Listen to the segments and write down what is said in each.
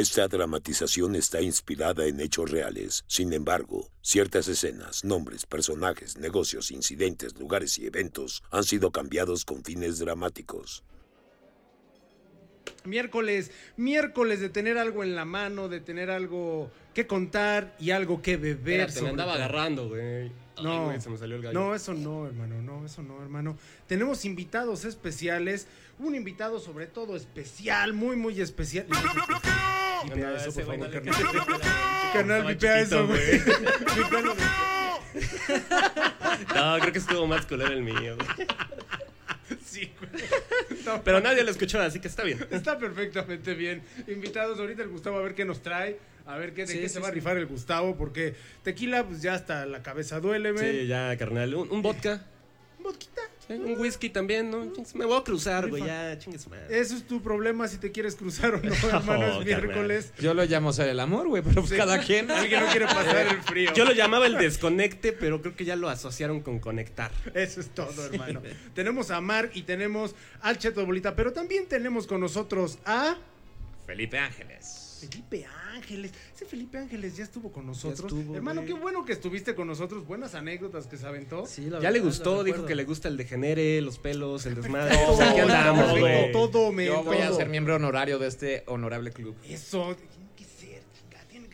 Esta dramatización está inspirada en hechos reales. Sin embargo, ciertas escenas, nombres, personajes, negocios, incidentes, lugares y eventos han sido cambiados con fines dramáticos. Miércoles, miércoles de tener algo en la mano, de tener algo que contar y algo que beber. Espérate, me andaba todo. agarrando, güey. Ay, No, güey, se me salió el gallo. no, eso no, hermano, no, eso no, hermano. Tenemos invitados especiales, un invitado sobre todo especial, muy, muy especial. Vipea no, eso, por güey favor, carnal. Carnal, vipea eso, güey. No, creo que estuvo más culero el mío, güey. Sí, güey. Pero nadie lo escuchó, así que está bien. Está perfectamente bien. Invitados ahorita el Gustavo a ver qué nos trae. A ver qué, de Sí, qué sí, se va a rifar el Gustavo. Porque tequila, pues ya hasta la cabeza duele, men. Sí, ya, carnal. Un, un vodka. Vodquita. Sí, un whisky también, ¿no? Me voy a cruzar, güey. Ya, chingues, madre. Eso es tu problema si te quieres cruzar o no, hermano. Oh, es miércoles. Yo lo llamo ser el amor, güey, pero pues Sí. cada quien. Alguien no quiere pasar el frío. Yo lo llamaba el desconecte, pero creo que ya lo asociaron con conectar. Eso es todo, hermano. tenemos a Mark y tenemos al Cheto Bolita, pero también tenemos con nosotros a Felipe Ángeles. Felipe Ángeles. Ese Felipe Ángeles ya estuvo con nosotros. estuvo, hermano, güey. qué bueno que estuviste con nosotros. Buenas anécdotas que se aventó. Sí, la Ya le gustó, dijo que le gusta el degenere, los pelos, el desmadre. Todo, O sea, andamos, güey. Todo, men, Yo voy a todo. ser miembro honorario de este honorable club. Eso,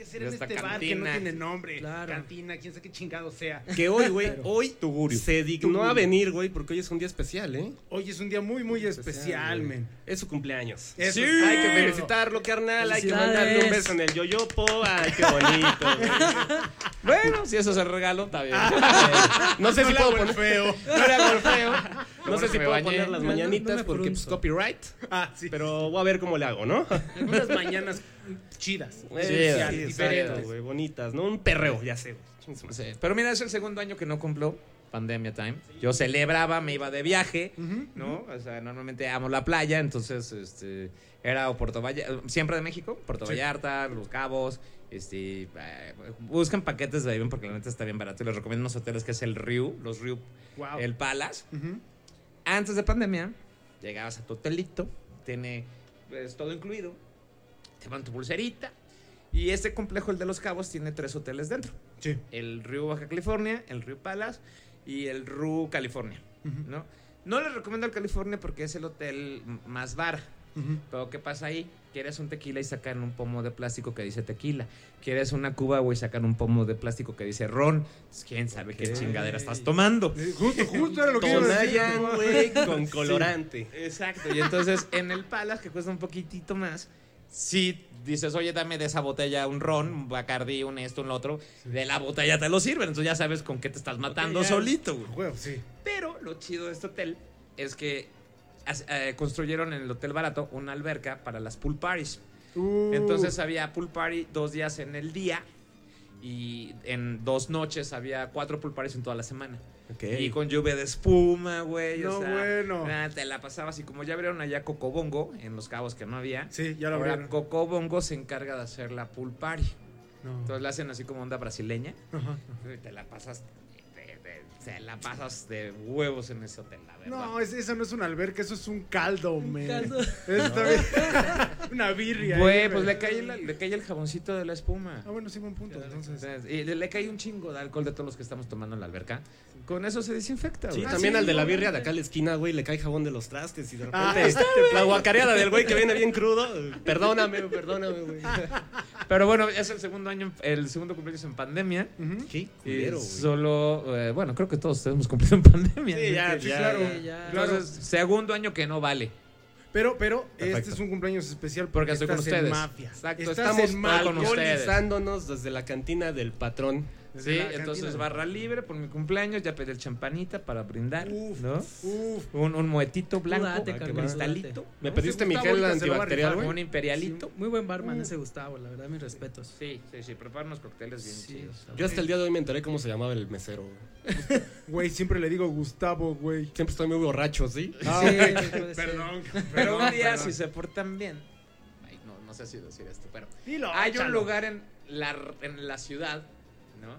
ser en esta este bar que no cantina. tiene nombre. Claro. Cantina, quién sabe qué chingado sea. Que hoy, güey, hoy Tugurio. se dignó a venir, güey, porque hoy es un día especial, ¿eh? Hoy es un día muy, muy especial, men. Es su cumpleaños. Eso Sí, es hay que felicitarlo, carnal. Hay que mandarle un beso en el yoyopo. Ay, qué bonito, güey. Bueno, si eso es el regalo, está bien. No sé si puedo poner feo. no le hago el feo. No sé si puedo bañé. poner las No, no, mañanitas no porque pues, frunzo. copyright. Ah, sí. Pero voy a ver cómo le hago, ¿no? Unas mañanas chidas. Diferentes. exacto, güey, bonitas, ¿no? Un perreo, ya sé. Sí, Pero mira, es el segundo año que no cumplo. Pandemia time. Yo celebraba, me iba de viaje, ¿no? O sea, normalmente amo la playa, entonces, este, era o Puerto Vallarta, siempre de México, Puerto Vallarta, Los Cabos, este, eh, busquen paquetes de avión porque la neta está bien barato y les recomiendo unos hoteles que es el Riu, los Riu, Wow. el Palace. Antes de pandemia, llegabas a tu hotelito, tiene pues, todo incluido, te van tu pulserita. Y este complejo, el de Los Cabos, tiene tres hoteles dentro. Sí. El Río Baja California, el Río Palace y el Ru California, Ujú. ¿no? No les recomiendo el California porque es el hotel más bar. Ujú. Pero ¿qué pasa ahí? Quieres un tequila y sacan un pomo de plástico que dice tequila. Quieres una cuba, güey, sacan un pomo de plástico que dice ron. Pues, ¿Quién sabe qué Ok. chingadera estás tomando? Eh, Justo, justo era lo que. Tonayan, güey, con colorante. Exacto. Y entonces en el Palace, que cuesta un poquitito más, si dices, oye, dame de esa botella un ron, un Bacardi, un esto, un lo otro, de la botella te lo sirven. Entonces ya sabes con qué te estás matando solito, güey. Juego, sí. Pero lo chido de este hotel es que eh, construyeron en el hotel barato una alberca para las pool parties. Uh, Entonces había pool party dos días en el día y en dos noches había cuatro pool parties en toda la semana. Y con lluvia de espuma, güey. No, o sea, bueno. te la pasabas y como ya abrieron allá Cocobongo, en Los Cabos que no había. Sí, ya lo ahora abrieron. Cocobongo se encarga de hacer la pool party. No. Entonces la hacen así como onda brasileña. Ajá. Y te la pasas te la pasas de huevos en ese hotel, la verdad. No, es- eso no es una alberca, eso es un caldo, men. caldo. Bien. una birria. Güey, ahí, pues le cae, la- le cae el jaboncito de la espuma. Ah, bueno, sí, buen punto. Entonces. Entonces, y le, le cae un chingo de alcohol de todos los que estamos tomando en la alberca. Con eso se desinfecta, Sí, güey. también sí, al de la birria de acá a la esquina, güey, le cae jabón de los trastes y de repente Ah, está la guacareada del güey que viene bien crudo. Perdóname, perdóname, güey. Pero bueno, es el segundo año, el segundo cumpleaños en pandemia. Qué culero, güey. solo, eh, bueno, creo que todos hemos cumplido en pandemia. Sí, ya, Sí, ya, claro. ya. ya. Entonces, segundo año que no vale. Pero, pero, este es un cumpleaños especial Porque estoy con estás en ustedes. mafia. Exacto, Estás estamos en mafia. con ustedes. desde la cantina del patrón. Desde Sí, cantina. entonces barra libre por mi cumpleaños, ya pedí el champanita para brindar, Uf, ¿no? Uf. Un, un muetito blanco, date, cristalito, ¿Me pediste mi gel antibacterial, güey? un imperialito. Sí, muy buen barman ese Gustavo, la verdad, mis respetos. Sí, sí, sí, prepara unos cócteles bien Sí. chidos. Yo hasta el día de hoy me enteré cómo se llamaba el mesero. güey. Siempre le digo Gustavo, güey. Siempre estoy muy borracho, ¿sí? Ah, Sí. Perdón. Pero un día, perdón. si se portan bien, ay, no, no sé si decir esto, pero Dilo, hay un lugar en la, en la ciudad, ¿no?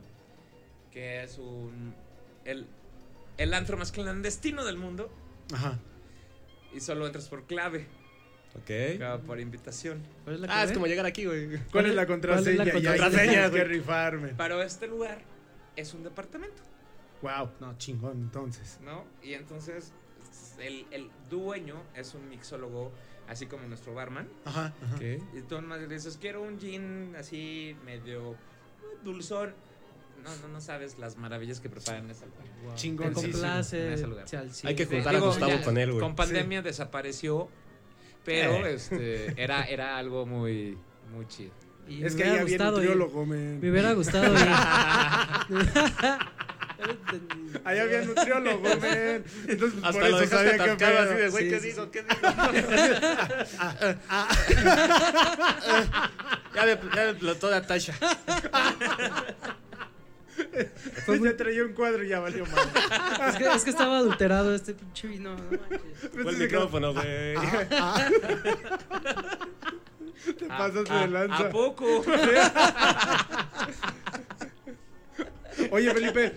Que es un, el, el antro más clandestino del mundo Ajá. y solo entras por clave. Ok. Por invitación. ¿Cuál es la Ah, es como llegar aquí, güey. ¿Cuál es la ¿Cuál contraseña? es la contraseña, que rifarme. Pero este lugar es un departamento, Wow, no, chingón, entonces. ¿no? Y entonces el, el dueño es un mixólogo, así como nuestro barman. Ajá, ajá. Y tú nomás le dices, quiero un gin así medio dulzón. No, no, no sabes las maravillas que preparan en ese lugar. Wow. Chingón, sí, sí. complace. En ese lugar. Hay que Sí, juntar a digo, Gustavo ya, con él, güey. Con pandemia desapareció, pero Eh. este era, era algo muy, muy chido. Y Es que ahí había gustado ir. nutriólogo, men. Me hubiera gustado ir. Ahí había nutriólogo, men. Entonces, Hasta por eso sabía que pedo. así de, güey, Sí, ¿qué sí, digo? sí. ¿Qué digo? ya me, ya me explotó tacha. Pues ya traía un cuadro y ya valió mal. es, que, es que estaba adulterado este pinche vino. No manches. Fue el micrófono, güey. Te pasas ¿A, de lanza. ¿A poco? Oye, Felipe,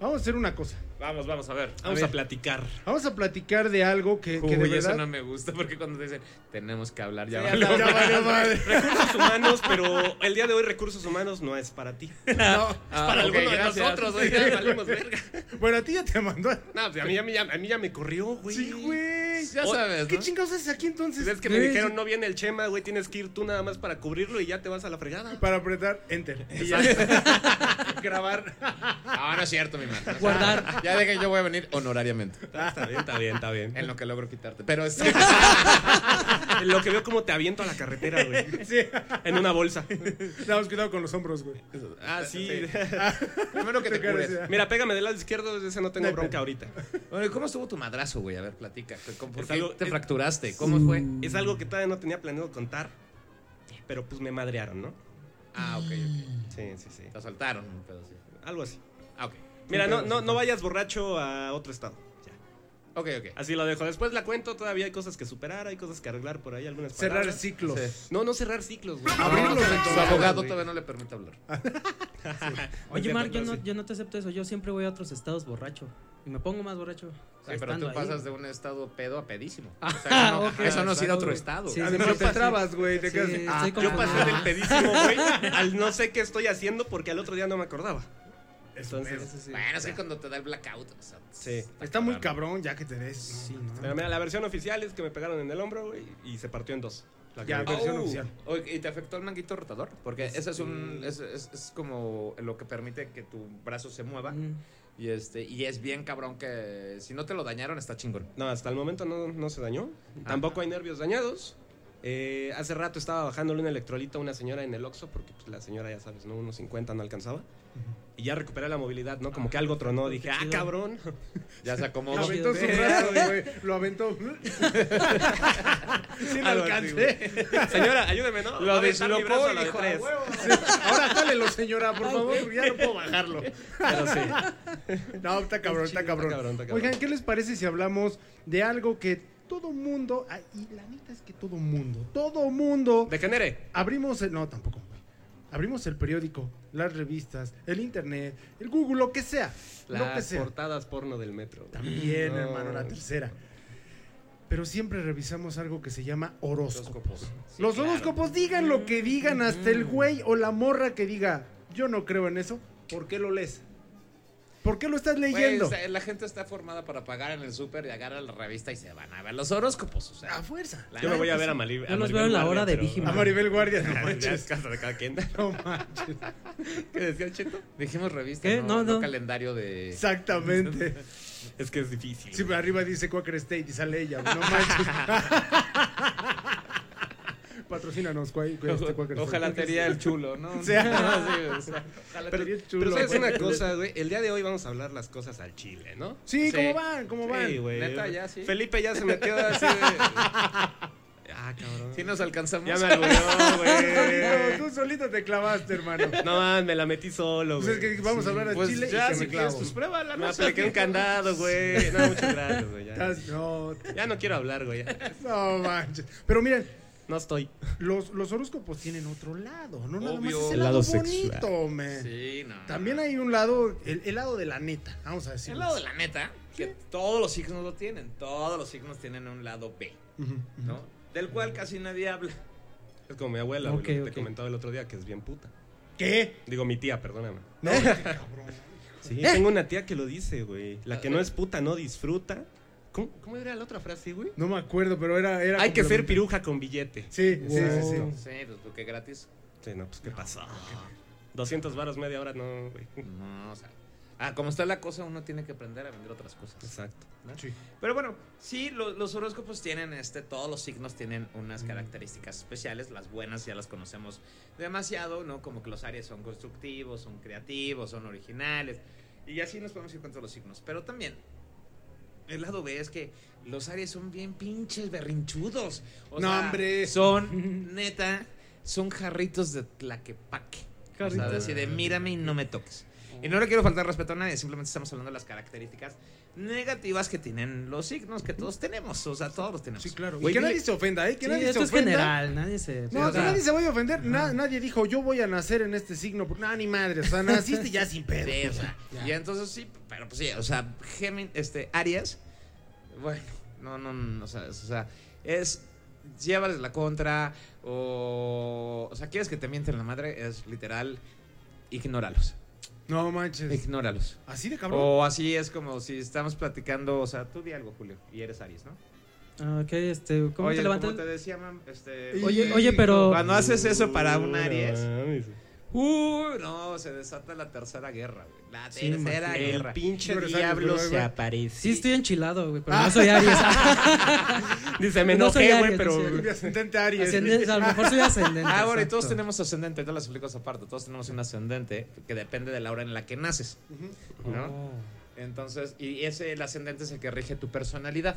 vamos a hacer una cosa. Vamos, vamos a ver. Vamos ver. a platicar. Vamos a platicar de algo que, que de Uy, eso verdad... no me gusta porque cuando te dicen tenemos que hablar ya Sí, valió. Ya madre. Recursos humanos, pero el día de hoy recursos humanos no es para ti. No. Ah, para ok, alguno de gracias. nosotros, güey. Ya valimos verga. Bueno, a ti ya te mandó. No, pues a mí, a mí ya, a mí ya me corrió, güey. Sí, güey. Ya sabes, ¿Qué ¿no? chingados haces aquí entonces? Es que me dijeron, no viene el Chema, güey, tienes que ir tú nada más para cubrirlo y ya te vas a la fregada. Para apretar Enter. Y ya. Grabar. No, no es cierto, mi madre. Guardar. Ya de que yo voy a venir honorariamente. Está bien, está bien, está bien. En lo que logro quitarte. Pero este, En lo que veo como te aviento a la carretera, güey. Sí. En una bolsa. Damos cuidado con los hombros, güey. Ah, sí. primero que te Te cures. Mira, pégame del lado izquierdo, ese no tengo bronca ahorita. Bueno, ¿y ¿cómo estuvo tu madrazo, güey? A ver, platica. ¿Cómo- ¿Por Es qué algo- te es- fracturaste? ¿Cómo fue? Es algo que todavía no tenía planeado contar, pero pues me madrearon, ¿no? Ah, ok, ok. Sí, sí, sí. Te asaltaron un pedo así. Algo así. Ah, ok. Mira, no, no, no vayas borracho a otro estado. Ya. Ok, ok. Así lo dejo. Después la cuento, todavía hay cosas que superar, hay cosas que arreglar por ahí, algunas Cerrar palabras. ciclos. Sí. No, no cerrar ciclos, güey. Abrirlos No, en su abogado todavía no le permite hablar. Oye, Mark, yo no, Sí. yo no te acepto eso. Yo siempre voy a otros estados borracho. Y me pongo más borracho. Sí, pero tú ahí. pasas de un estado pedo a pedísimo. O Ah, sea, eso no, eso no es ir a otro estado. Sí, te trabas, güey. Sí, Ah, Yo pasé del pedísimo, güey, al no sé qué estoy haciendo porque al otro día no me acordaba. Entonces, Eso sí. Bueno, es que cuando te da el blackout. o sea, Sí. Está muy cabrón ya que te des. Sí, ¿no? pero mira, la versión oficial es que me pegaron en el hombro, güey, y se partió en dos. La Ya, versión Oh, oficial. ¿Y te afectó el manguito rotador? Porque ese es un es, es- es como lo que permite que tu brazo se mueva. Mm. Y este y es bien cabrón que si no te lo dañaron está chingón. No, hasta el momento no, no se dañó. Tampoco hay nervios dañados. Eh, hace rato estaba bajándole un electrolito a una señora en el Oxxo porque pues, la señora, ya sabes, ¿no? Unos 50 no alcanzaba. Y ya recuperé la movilidad, ¿no? Como que algo tronó. Dije, ah, cabrón. Ya se acomodó. Aventó su brazo, güey. Lo aventó. sí, lo alcancé. Señora, ayúdeme, ¿no? Lo a y dijo. Ahora jálelo, señora, por favor. Ya no puedo bajarlo. Pero sí. No, está cabrón, está Está cabrón. cabrón, está cabrón. Oigan, ¿qué les parece si hablamos de algo que todo mundo, y la neta es que todo mundo, todo mundo, De genere. abrimos el, no, tampoco, abrimos el periódico, las revistas, el internet, el Google, lo que sea, lo que Las sea. portadas porno del metro. También, No. hermano, la tercera. Pero siempre revisamos algo que se llama horóscopo. Horóscopos. Sí, Los claro. horóscopos digan lo que digan, hasta el güey o la morra que diga, yo no creo en eso, ¿por qué lo lees? ¿Por qué lo estás leyendo? Pues, eh, la gente está formada para pagar en el súper y agarra la revista y se van a ver los horóscopos. O sea, a fuerza. la Yo me voy a ver a. Maribel. Yo los veo en la hora de A Digimon. Maribel Guardia, no manches. casa de cada quien. No manches. ¿Qué decía el cheto? Dijimos revista, ¿Qué? no, No, no. calendario de... Exactamente. Es que es difícil. Sí, pero arriba dice Quaker State y sale ella, no manches. Patrocínanos, este, State. Ojalá tería el chulo, ¿no? Sí. O sea, Pero, pero chulo, sabes güey. una cosa, güey. El día de hoy vamos a hablar las cosas al chile, ¿no? Sí, Sí. ¿cómo van? ¿Cómo van? Sí, güey. Neta, ya, sí. Felipe ya se metió así de... Ah, cabrón. Sí nos alcanzamos. Ya me alburió, No, güey. tú solito te clavaste, hermano. No, man, me la metí solo, Pues güey. es que vamos a hablar de Pues Chile ya, y que si me quieres, clavo. pues pruébala. Me apliqué un candado, güey. No, muchas gracias, güey. Ya, No, ya no quiero hablar, güey. no manches. Pero miren, No estoy. los, los horóscopos tienen otro lado, no nada más es el El lado, lado sexual. bonito, man. Sí, no. También hay un lado, el, el lado de la neta, vamos a decir. El lado de la neta, que todos los signos lo tienen. Todos los signos tienen un lado B, ¿no? del cual casi nadie habla. Es como mi abuela, te comentaba el otro día, que es bien puta. ¿Qué? Digo, mi tía, perdóname. No, Sí, tengo una tía que lo dice, güey. La que no es puta no disfruta. ¿Cómo, cómo era la otra frase, güey? no me acuerdo, pero era. era Hay que ser piruja con billete. Sí, sí, sí, sí. Sí, pues porque gratis. Sí, no, pues, ¿qué pasó? 200 varos media hora, no, güey. No, o sea. Ah, como está la cosa, uno tiene que aprender a vender otras cosas. Exacto. ¿no? Sí. Pero bueno, sí, lo- los horóscopos tienen, este, todos los signos tienen unas características especiales. Las buenas ya las conocemos demasiado, ¿no? Como que los Aries son constructivos, son creativos, son originales. Y así nos podemos ir con todos los signos. Pero también, el lado B es que los Aries son bien pinches berrinchudos. O No, sea, hombre. Son, neta, son jarritos de tlaquepaque. O sea, Jarritos. así de mírame y no me toques. Y no le quiero faltar respeto a nadie, simplemente estamos hablando de las características negativas que tienen los signos que todos tenemos. O sea, todos los tenemos. Sí, claro. Y que nadie se ofenda, ¿eh? Que Sí, nadie esto se es ofenda. general, nadie se... No, o que sea, nadie se vaya a ofender. Na- nadie dijo, yo voy a nacer en este signo. Nada, ni madre. O sea, naciste ya sin pedo. Sí, o sea, y entonces sí, pero pues sí, o sea, Gemin, este, Aries, bueno, no, no, no, o sea, es, o sea, es, llévales la contra, o, o sea, quieres que te mienten la madre, es literal, ignóralos, No manches. ignóralos. ¿Así de cabrón? O así es como si estamos platicando, o sea, tú di algo, Julio, y eres Aries, ¿no? ah, Ok, este, ¿cómo Oye, te levantas? como te decía, mam, este, Oye, oye, pero... cuando haces eso para un Aries, Uy, no, se desata la tercera guerra, güey, la Sí, tercera El guerra. pinche Tú eres diablo se aparece. Sí, estoy enchilado, güey, Ah. pero no soy Aries. Dice, me No soy enojé, güey, Aries, pero... no ascendente Aries. Ascendente, a lo mejor soy ascendente. Ah, bueno, y todos tenemos ascendente, ahorita les explico esa parte. Todos tenemos un ascendente que depende de la hora en la que naces, ¿no? Oh. Entonces, y ese, el ascendente es el que rige tu personalidad.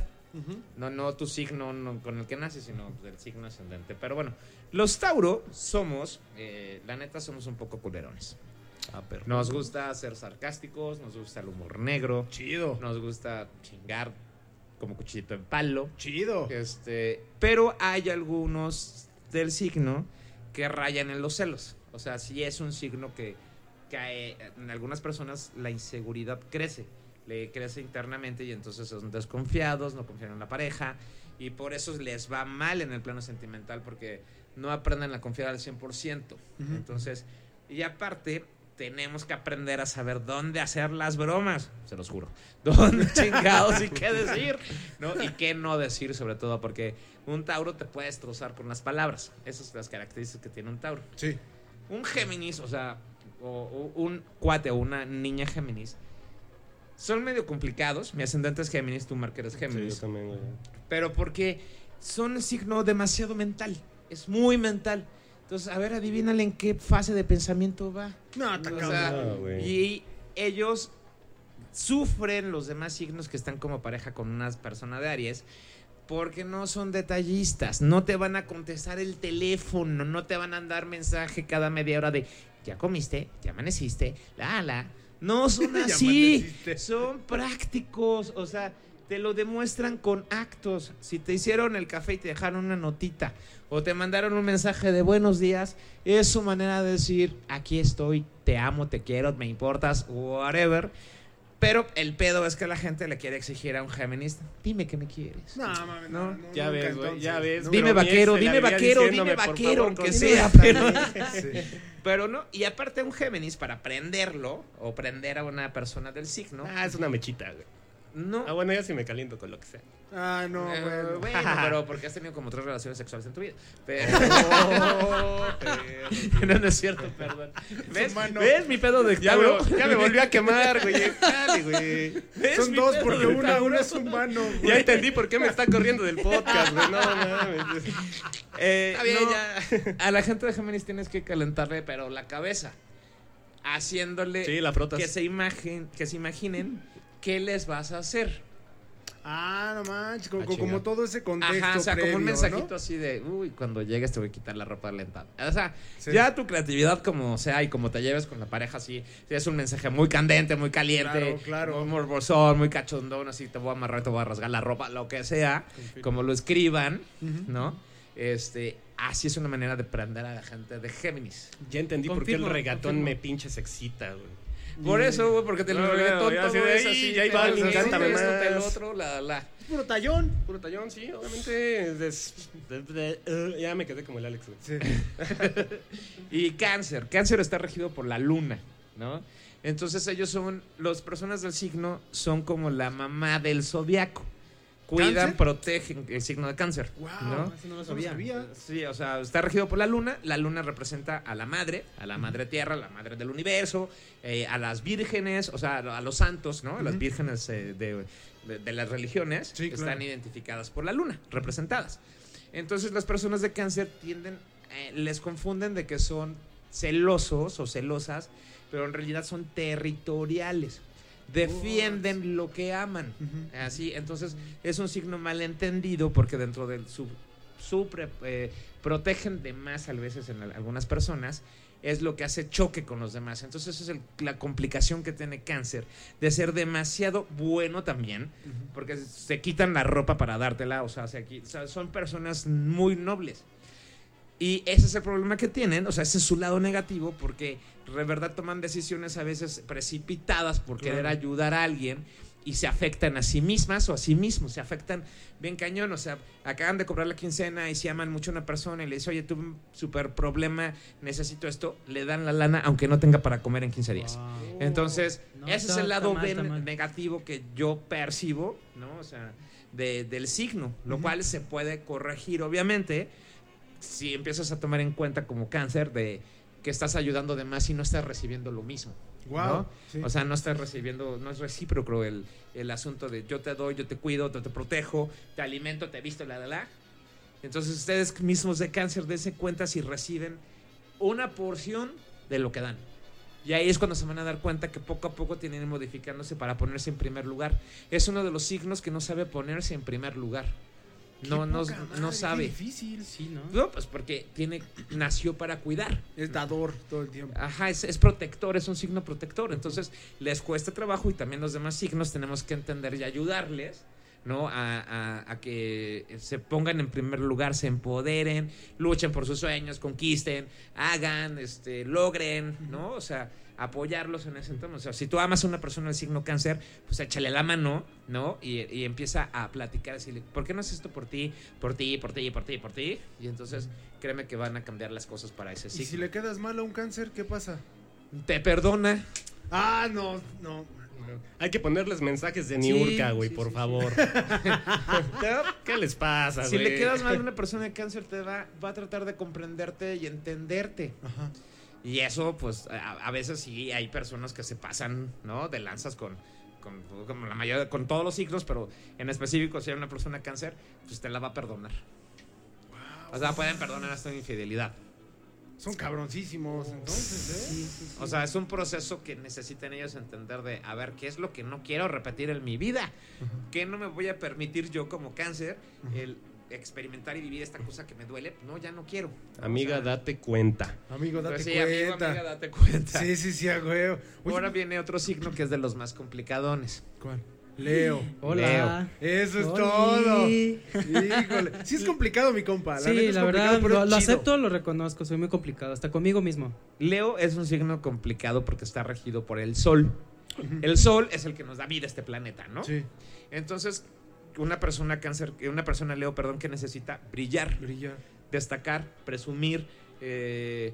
No, no tu signo no, con el que naces, sino del signo ascendente. Pero bueno, los Tauro somos, eh, la neta, somos un poco culerones. Ah. Nos gusta ser sarcásticos, nos gusta el humor negro, Chido. nos gusta chingar como cuchillito en palo. Chido. Este, pero hay algunos del signo que rayan en los celos. O sea, sí es un signo que, que eh, en algunas personas la inseguridad crece. Le crece internamente y entonces son desconfiados, no confían en la pareja. Y por eso les va mal en el plano sentimental porque no aprenden a confiar al 100%. Entonces, y aparte, tenemos que aprender a saber dónde hacer las bromas, se los juro. Dónde chingados y qué decir, ¿no? Y qué no decir, sobre todo, porque un Tauro te puede destrozar con las palabras. Esas son las características que tiene un Tauro. Sí. Un Géminis, o sea, o, o un cuate o una niña Géminis, son medio complicados. Mi ascendente es Géminis, tú, Mark, eres Sí, Géminis. yo también, güey. Pero porque son signo demasiado mental. Es muy mental. Entonces, a ver, adivínale en qué fase de pensamiento va. No, está O sea, güey. y ellos sufren los demás signos que están como pareja con una persona de Aries porque no son detallistas, no te van a contestar el teléfono, no te van a dar mensaje cada media hora de ya comiste, ya amaneciste, la la. No son así, son prácticos, o sea, te lo demuestran con actos. Si te hicieron el café y te dejaron una notita o te mandaron un mensaje de buenos días, es su manera de decir, aquí estoy, te amo, te quiero, me importas, whatever. Pero el pedo es que la gente le quiere exigir a un Géminis, dime que me quieres. No, mames, no, no, Ya nunca ves, güey, ya ves. Dime vaquero, dime vaquero, dime vaquero, aunque sea, pero, Sí. pero no. Y aparte un Géminis, para prenderlo o prender a una persona del signo, Ah, es una mechita, güey. No. Ah, bueno, ya sí me caliento con lo que sea. Ah, no, Eh, bueno. bueno, pero porque has tenido como tres relaciones sexuales en tu vida. Pero... no, no es cierto, perdón. ¿Ves? humano. ¿Ves mi pedo de Ya Tauro? me, ya me volvió a quemar, güey. Dale, güey. ¿Ves Son dos porque una, una es humano. Ya güey. entendí por qué me está corriendo del podcast, güey. No mames. Eh, Está bien, no, A la gente de Géminis tienes que calentarle, pero la cabeza. Haciéndole Sí, la frotas. que se, imagen, que se imaginen qué les vas a hacer. Ah, no manches, como, Ah, como todo ese contexto Ajá, o sea, como un mensajito ¿no? así de, uy, cuando llegues te voy a quitar la ropa lentada. O sea, Sí. ya tu creatividad como sea y como te lleves con la pareja así, es un mensaje muy candente, muy caliente, Claro, claro. muy morbosón, muy cachondón, así te voy a amarrar, te voy a rasgar la ropa, lo que sea, como lo escriban. ¿no? Este, así es una manera de prender a la gente de Géminis. Ya entendí por qué el regatón confirmo. me pinche se excita, güey. Por eso, güey, porque te lo reggaetón ya todo así de es ahí, así. y ahí te va, vas, cántame esto, más. te lo otro, la, la. Puro tallón. Puro tallón, sí, obviamente. des- de- de- eh, ya me quedé como el Alex, güey. Sí. Y cáncer. Cáncer está regido por la luna, ¿no? Entonces ellos son, las personas del signo son como la mamá del zodiaco. Cuidan, ¿Cáncer? protegen el signo de cáncer. Wow, ¿no? Eso no lo sabía. sabía. Sí, o sea, está regido por la luna. La luna representa a la madre, a la madre tierra, a la madre del universo, eh, a las vírgenes, o sea, a los santos, ¿no? A las vírgenes eh, de, de- de las religiones Sí, están claro. identificadas por la luna, representadas. Entonces las personas de cáncer tienden, eh, les confunden de que son celosos o celosas, pero en realidad son territoriales. Defienden lo que aman. Así, entonces es un signo malentendido porque dentro del su, su pre- eh, protegen de más a veces en al- algunas personas es lo que hace choque con los demás. Entonces esa es el- la complicación que tiene cáncer de ser demasiado bueno también porque se quitan la ropa para dártela, o sea, se o sea, son personas muy nobles. Y ese es el problema que tienen, o sea, ese es su lado negativo porque de verdad toman decisiones a veces precipitadas por querer ayudar a alguien y se afectan a sí mismas o a sí mismos, se afectan bien cañón, o sea, acaban de cobrar la quincena y si aman mucho a una persona y le dice, oye, tuve un super problema, necesito esto, le dan la lana aunque no tenga para comer en 15 días. Wow. Entonces, No, ese es el lado mal, negativo que yo percibo, ¿no? O sea, de- del signo, lo cual se puede corregir, obviamente, si empiezas a tomar en cuenta como cáncer de que estás ayudando de más y no estás recibiendo lo mismo. Wow. ¿no? sí. O sea, no estás recibiendo, no es recíproco el, el asunto de yo te doy, yo te cuido, te, te protejo, te alimento, te visto, la, la, la. Entonces ustedes mismos de cáncer dense cuenta si reciben una porción de lo que dan. Y ahí es cuando se van a dar cuenta que poco a poco tienen que modificándose para ponerse en primer lugar. Es uno de los signos que no sabe ponerse en primer lugar. No, no, madre, no qué sabe. difícil. Sí, ¿no? No, pues porque tiene, nació para cuidar. Es dador todo el tiempo. Ajá, es, es protector, es un signo protector. Entonces, les cuesta trabajo y también los demás signos tenemos que entender y ayudarles, ¿no? A, a- a que se pongan en primer lugar, se empoderen, luchen por sus sueños, conquisten, hagan, este, logren, ¿no? O sea, apoyarlos en ese entorno. O sea, si tú amas a una persona del signo cáncer, pues échale la mano, ¿no? Y, y empieza a platicar, decirle, ¿por qué no haces esto por ti, por ti, por ti, por ti, por ti? Y entonces, créeme que van a cambiar las cosas para ese Y signo. si le quedas mal a un cáncer, ¿qué pasa? Te perdona. Ah, no, no. Hay que ponerles mensajes de Niurka, güey, sí, por sí, favor. ¿Qué les pasa, güey? Si le quedas mal a una persona de cáncer, te va, va a tratar de comprenderte y entenderte. Ajá. Y eso, pues, a, a veces sí hay personas que se pasan, ¿no? De lanzas con, con, la mayoría, con todos los signos, pero en específico, si hay una persona de cáncer, pues te la va a perdonar. O sea, pueden perdonar hasta una infidelidad. Son cabroncísimos, entonces, ¿eh? Sí, sí, sí. O sea, es un proceso que necesitan ellos entender de, a ver, ¿qué es lo que no quiero repetir en mi vida? ¿Qué no me voy a permitir yo como cáncer el experimentar y vivir esta cosa que me duele? No, ya no quiero. Amiga, O sea, date cuenta. Amigo, date pues sí, cuenta. amigo, amiga, date cuenta. Sí, sí, sí, a huevo. Oye, Ahora viene otro signo que es de los más complicadones. ¿Cuál? Leo. Hola. Eso es Oli. todo. Híjole. Sí es complicado, mi compa. La Sí, neta es la verdad, pero lo, lo acepto, lo reconozco, soy muy complicado, hasta conmigo mismo. Leo es un signo complicado porque está regido por el Sol. El Sol es el que nos da vida a este planeta, ¿no? Sí, Entonces, una persona cáncer, una persona Leo, perdón, que necesita brillar, brillar. destacar, presumir. eh,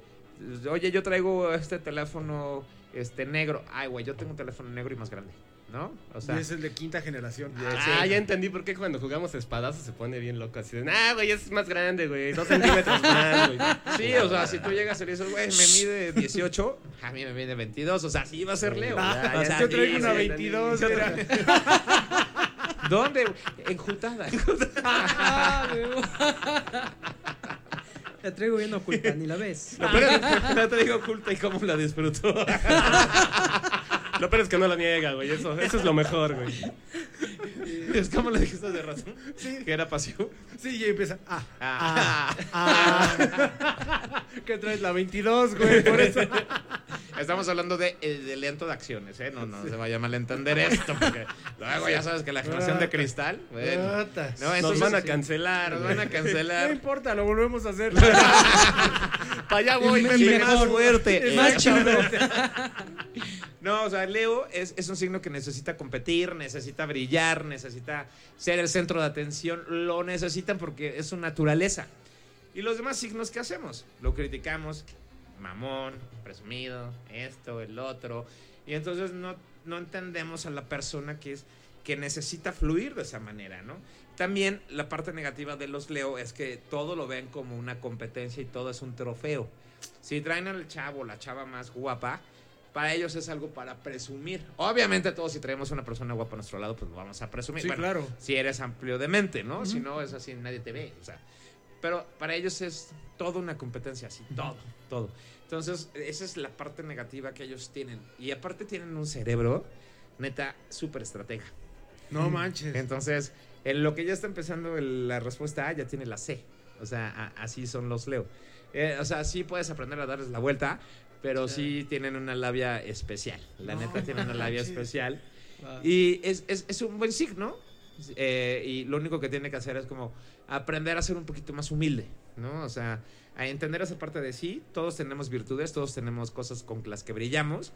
Oye, yo traigo este teléfono este negro. Ay, güey, yo tengo un teléfono negro y más grande, ¿no? O sea, y es el de quinta generación. Ah, ya entendí por qué cuando jugamos espadazo se pone bien loco. Así de, ah, güey, es más grande, güey. Dos centímetros más, güey. Sí, o sea, si tú llegas y le dices, güey, me mide 18, a mí me mide 22, o sea, sí va a ser Leo. Ah, yo sí, traigo una sí, 22, sí. ¿Dónde? Enjutada. La traigo bien oculta, ni la ves. Lo peor es no te digo oculta y cómo la disfruto. Lo peor es que no la niega, güey. Eso, eso es lo mejor, güey. Es como le dijiste de razón. Que era pasivo. Sí, y empieza. Ah, Ah. ah. ¿Qué traes? La 22, güey. Por eso. Estamos hablando de, de lento de acciones, ¿eh? No, no se vaya a malentender esto, porque luego ya sabes que la generación de cristal, bueno. No, eso Nos van a cancelar, Nos van a No cancelar. importa, lo volvemos a hacer. Para allá voy, Pepe. más fuerte. Más Eh, chido. No, o sea, Leo es, es un signo que necesita competir, necesita brillar, necesita ser el centro de atención. Lo necesitan porque es su naturaleza. Y los demás signos, ¿qué hacemos? Lo criticamos, mamón, presumido, esto, el otro. Y entonces no, no entendemos a la persona que es que necesita fluir de esa manera, ¿no? También la parte negativa de los Leo es que todo lo ven como una competencia y todo es un trofeo. Si traen al chavo, la chava más guapa, para ellos es algo para presumir. Obviamente todos si traemos una persona guapa a nuestro lado, pues lo vamos a presumir. Sí, claro. Si eres amplio de mente, ¿no? Si no, es así, nadie te ve. O sea, pero para ellos es toda una competencia, así, todo, todo. Entonces, esa es la parte negativa que ellos tienen. Y aparte tienen un cerebro, neta, súper estratega. No manches. Entonces, en lo que ya está empezando la respuesta A, ya tiene la C. O sea, a- así son los Leo. Eh, o sea, sí puedes aprender a darles la vuelta, pero sí tienen una labia especial. La neta tienen una labia especial. Y es, es- es un buen signo. eh, y lo único que tiene que hacer es como aprender a ser un poquito más humilde, ¿no? O sea, a entender esa parte de sí. Todos tenemos virtudes, todos tenemos cosas con las que brillamos.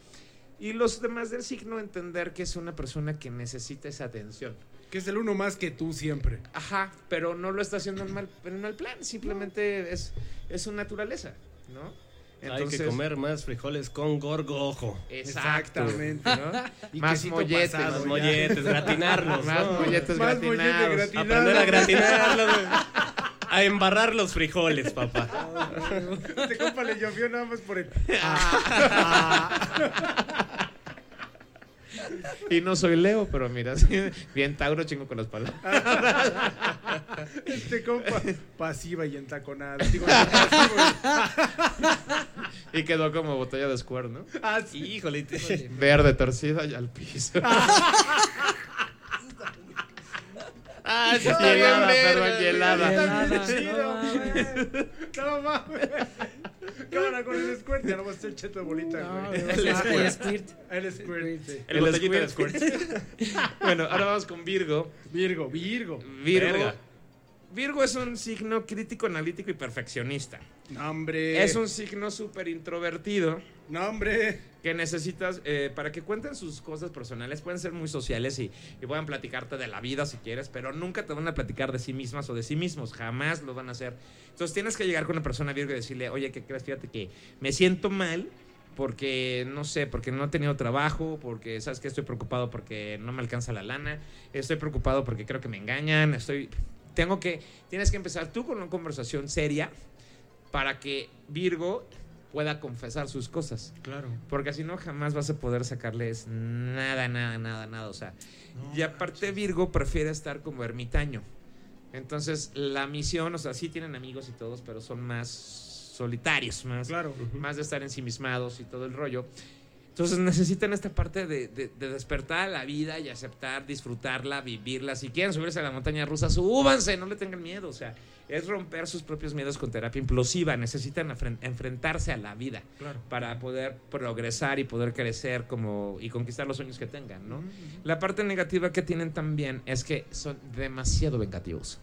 Y los demás del signo entender que es una persona que necesita esa atención. Que es el uno más que tú siempre. Ajá, pero no lo está haciendo en mal, en mal plan, simplemente es, es su naturaleza, ¿no? Hay que comer más frijoles con gorgojo. Exactamente. ¿no? Y Más molletes, pasado, Más ya. molletes, gratinarlos. Más ¿no? molletes Más gratinados. gratinado. Aprender a gratinarlos. A embarrar los frijoles, papá. Este compa le llovió nada más por el. Y no soy Leo, pero mira, sí, bien Tauro chingo con las palabras. Este compa pasiva y entaconada. Digo. Y quedó como botella de square, ¿no? Ah, sí. Híjole. te- Verde, torcida y al piso. Ah, sí, perdón, chido. no mames. Cámara con el squirt. Ya no vas a ser cheto de bolita, No, güey. va el squirt. El squirt. sí. El botellito de squirt. squirt. bueno, ahora vamos con Virgo. Virgo, Virgo. Virgo. Verga. Virgo es un signo crítico, analítico y perfeccionista. No, hombre. Es un signo súper introvertido No, hombre. que necesitas, eh, para que cuenten sus cosas personales, pueden ser muy sociales y, y puedan platicarte de la vida si quieres, pero nunca te van a platicar de sí mismas o de sí mismos, jamás lo van a hacer. Entonces tienes que llegar con una persona Virgo y decirle, oye, ¿qué crees? Fíjate que me siento mal porque, no sé, porque no he tenido trabajo, porque, ¿sabes que Estoy preocupado porque no me alcanza la lana, estoy preocupado porque creo que me engañan, estoy... Tengo que, tienes que empezar tú con una conversación seria para que Virgo pueda confesar sus cosas. Claro. Porque si no, jamás vas a poder sacarles nada, nada, nada, nada. O sea, y aparte Virgo prefiere estar como ermitaño. Entonces, la misión, o sea, sí tienen amigos y todos, pero son más solitarios, más, Claro. más de estar ensimismados y todo el rollo. Entonces necesitan esta parte de, de- de despertar a la vida y aceptar, disfrutarla, vivirla. Si quieren subirse a la montaña rusa, súbanse, no le tengan miedo. O sea, es romper sus propios miedos con terapia implosiva. Necesitan enfrentarse a la vida Claro. para poder progresar y poder crecer como y conquistar los sueños que tengan, ¿no? La parte negativa que tienen también es que son demasiado vengativos.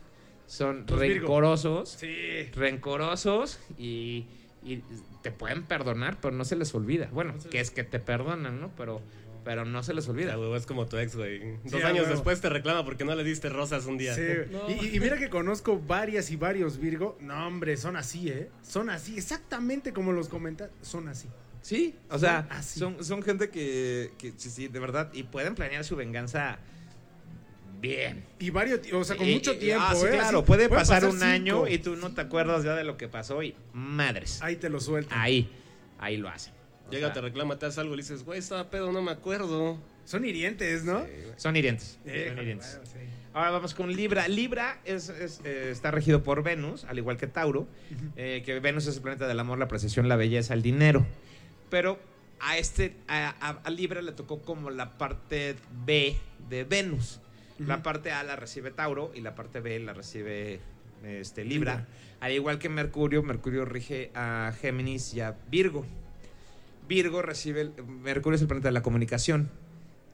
Son Virgo. rencorosos, Sí. rencorosos y, y te pueden perdonar, pero no se les olvida. Bueno, que es que te perdonan, ¿no? Pero, pero no se les olvida. es como tu ex, güey. Dos años después te reclama porque no le diste rosas un día. Sí. No. Y, y mira que conozco varias y varios Virgo. No, hombre, son así, ¿eh? Son así, exactamente como los comentan. Son así. Sí, o sea, son, son gente que, que sí, sí, de verdad, y pueden planear su venganza bien. Y varios, o sea, con Y- mucho tiempo, ah, sí, ¿eh? claro, Así, puede pasar un cinco. año y tú no te acuerdas ya de lo que pasó y madres. Ahí te lo sueltan. Ahí, ahí lo hacen. O Llega, sea, te reclama, te hace algo y le dices, güey, estaba pedo, no me acuerdo. Son hirientes, ¿no? Son hirientes. Eh, son hirientes. bueno, sí. Ahora vamos con Libra. Libra es, es, eh, está regido por Venus, al igual que Tauro, eh, que Venus es el planeta del amor, la precisión, la belleza, el dinero. Pero a este, a, a- a Libra le tocó como la parte B de Venus. La parte A la recibe Tauro y la parte B la recibe este, Libra. Libra. Al igual que Mercurio, Mercurio rige a Géminis y a Virgo. Virgo recibe, el- Mercurio es el planeta de la comunicación.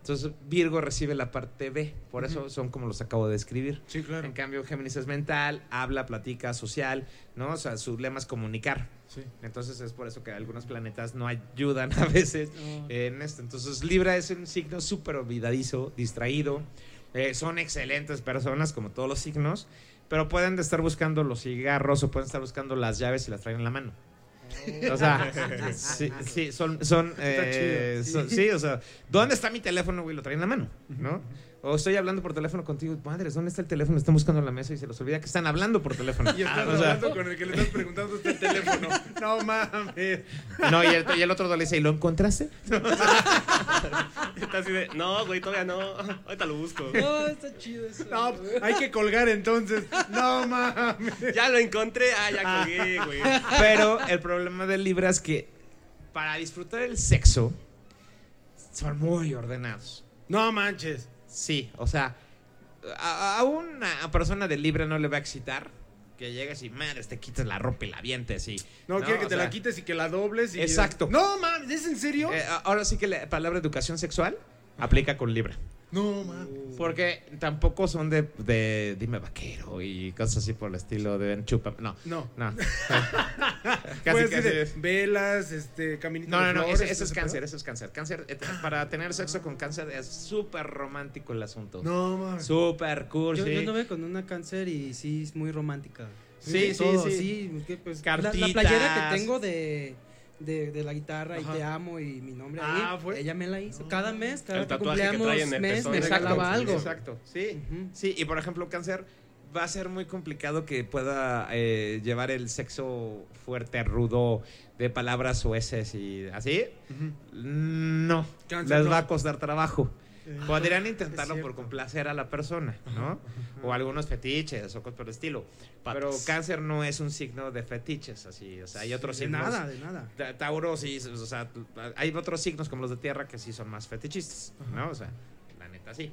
Entonces Virgo recibe la parte B, por eso son como los acabo de describir. Sí, claro. En cambio, Géminis es mental, habla, platica, social, ¿no? O sea, su lema es comunicar. Sí. Entonces es por eso que algunos planetas no ayudan a veces en esto. Entonces Libra es un signo súper olvidadizo, distraído. Eh, son excelentes personas como todos los signos, pero pueden estar buscando los cigarros o pueden estar buscando las llaves y las traen en la mano. O sea, sí, sí, son, son, eh, chido, son- sí, o sea, ¿dónde está mi teléfono, güey? Lo traen en la mano, ¿no? O estoy hablando por teléfono contigo, madres, ¿dónde está el teléfono? Están buscando en la mesa y se los olvida que están hablando por teléfono. Y O sea, hablando con el que le estás preguntando el teléfono. No mames. no, y el, y el otro le dice, ¿y lo encontraste? Está así de, no, güey, todavía no. Ahorita lo busco. No, está chido eso. No, hay que colgar entonces. No mames. Ya lo encontré. Ah, ya colgué, güey. Pero el problema del Libra es que para disfrutar el sexo son muy ordenados. No manches. Sí, o sea, a, a una persona de Libra no le va a excitar que llegues y madres te quites la ropa y la vientes y No, quiere que te sea, la quites y que la dobles. Y Exacto. No mames, ¿es en serio? eh, ahora sí que la palabra educación sexual aplica con Libra. No mames. Porque tampoco son de, de dime vaquero y cosas así por el estilo de ven, chupa. No, No. no. Casi, de casi. velas, este, caminito No, no, no, flores, ese, ese es cáncer, eso es cáncer. Cáncer, eh, para tener sexo con cáncer es súper romántico el asunto. No mames. Súper cursi. Yo, yo anduve con una cáncer y sí es muy romántica. Sí, sí, Todo, sí. que, pues, la, playera que tengo de, de, de la guitarra Ajá. y te amo y mi nombre Ah, ahí, ¿fue? ella me la hizo. Cada mes, cada El que tatuaje que cumplíamos trae en el mes, me Exacto, regalaba algo. Exacto, sí. Sí, y por ejemplo, cáncer va a ser muy complicado que pueda eh, llevar el sexo fuerte, rudo, de palabras sueces y así. No, Cáncer les no. va a costar trabajo. Eh, Podrían intentarlo por complacer a la persona, ¿no? O algunos fetiches o cosas por el estilo. Pero Patas. cáncer no es un signo de fetiches, así. O sea, hay otros De signos. nada, de nada. Ta- Tauro sí, o sea, hay otros signos como los de tierra que sí son más fetichistas, ¿no? O sea, la neta sí.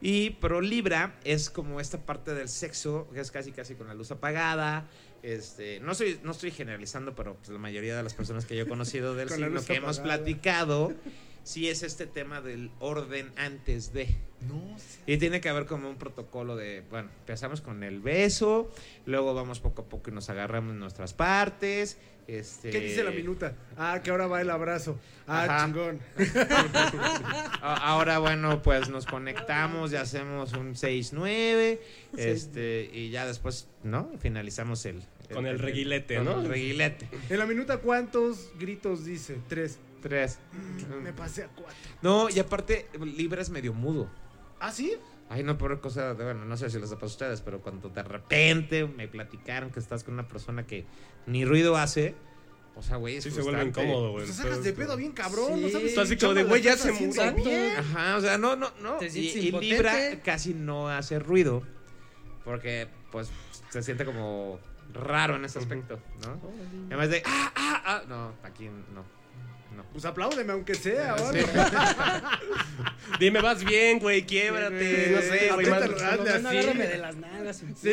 Y pero Libra es como esta parte del sexo que es casi casi con la luz apagada. Este, no soy no estoy generalizando, pero pues, la mayoría de las personas que yo he conocido del signo que hemos apagada. platicado sí es este tema del orden antes de. No sé. Y tiene que haber como un protocolo de, bueno, empezamos con el beso, luego vamos poco a poco y nos agarramos nuestras partes. Este, ¿Qué dice la minuta? Ah, que ahora va el abrazo. Ah, Ajá. chingón. Ahora, bueno, pues nos conectamos y hacemos un 6-9. Este, y ya después, ¿no? Finalizamos el. Con el reguilete, con ¿no? El reguilete. En la minuta, ¿cuántos gritos dice? Tres. Tres. Me pasé a cuatro. No, y aparte, Libra es medio mudo. ¿Ah, sí? Ay, no, por cosa de, bueno, no sé si les ha pasado a ustedes, pero cuando de repente me platicaron que estás con una persona que ni ruido hace, o sea, güey, es Sí se vuelve incómodo, güey. Pues te sacas de pedo bien cabrón, ¿no sabes? Está así como de, güey, ya estás se murió. bien. Ajá, o sea, no, no, no. Te Y, sientes y impotente. Libra casi no hace ruido porque, pues, se siente como raro en ese aspecto, ¿no? Además de, ah, ah, ah. No, aquí no. No. Pues apláudeme, aunque sea, ¿o Sí. Dime, vas bien, güey, quiebrate. No sé, güey. Más- así. agárrame de las nalgas, Sí,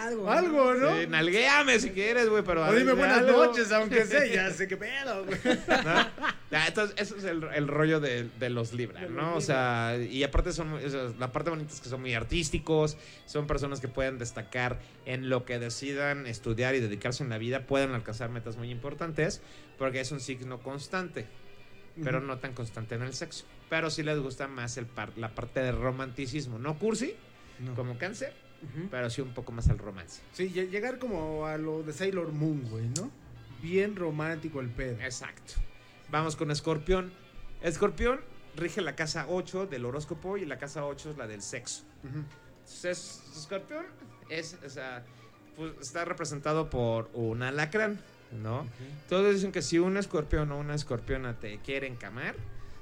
algo. algo, ¿no? Sí, nalguéame si quieres, güey, pero... O dime buenas algo. noches, aunque sea, ya sé qué pedo, güey. ¿no? Entonces, eso es el, el rollo de, de los Libra, ¿no? O sea, y aparte son, muy- o sea, la parte bonita es que son muy artísticos, son personas que pueden destacar en lo que decidan estudiar y dedicarse en la vida, pueden alcanzar metas muy importantes, porque es un signo constante, pero no tan constante en el sexo. Pero sí les gusta más el par- la parte de romanticismo, no cursi, No. como cáncer, pero sí un poco más al romance. Sí, lle- llegar como a lo de Sailor Moon, güey, ¿no? Bien romántico el pedo. Exacto. Vamos con Escorpión. Escorpión rige la casa 8 del horóscopo y la casa 8 es la del sexo. Ujú. Entonces, Escorpión es, o sea, pues, está representado por un alacrán, ¿no? Todos dicen que si un escorpión o una escorpiona te quiere encamar,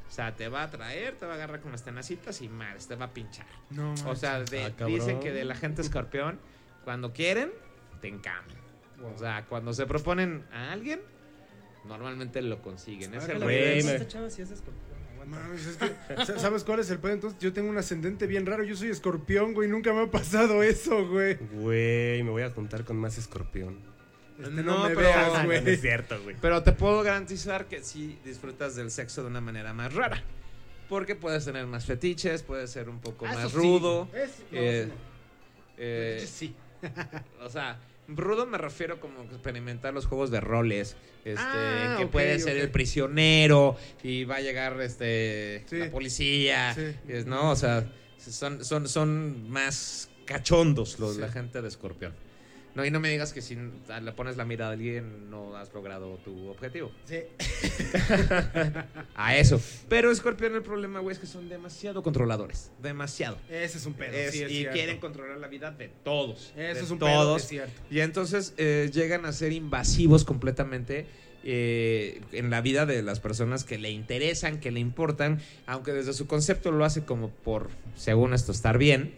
o sea, te va a traer, te va a agarrar con las tenacitas y madres, te va a pinchar. No, O sea, de- Ah, dicen que de la gente escorpión, cuando quieren, te encaman. O sea, cuando se proponen a alguien, normalmente lo consiguen. Es Ahora el que la güey, verdad, rey. me- esta chava sí es escorpión, aguanta. Mames, es que, sa- ¿sabes cuál es el pedo? Entonces, yo tengo un ascendente bien raro. Yo soy escorpión, güey. Nunca me ha pasado eso, güey. Güey, me voy a juntar con más escorpión. Este, No, no, me pero- veas, Ah, no, güey. no es cierto, güey. Pero te puedo garantizar que sí disfrutas del sexo de una manera más rara. Porque puedes tener más fetiches, puedes ser un poco Ah, más eso sí. rudo. Es- no, eh, eh, Sí. o sea, Rudo me refiero como experimentar los juegos de roles, este, Ah, que puede ser el prisionero y va a llegar este Sí. la policía, Sí. es- ¿no? O sea, son, son, son más cachondos los, Sí. la gente de Escorpión. No, y no me digas que si le pones la mirada a alguien no has logrado tu objetivo. Sí. A eso. Pero Escorpión el problema, güey, es que son demasiado controladores. Demasiado. Ese es un pedo. Es- sí, es y cierto. quieren controlar la vida de todos. Eso es un pedo, todos. es cierto. Y entonces eh, llegan a ser invasivos completamente eh, en la vida de las personas que le interesan, que le importan, aunque desde su concepto lo hace como por, según esto, estar bien.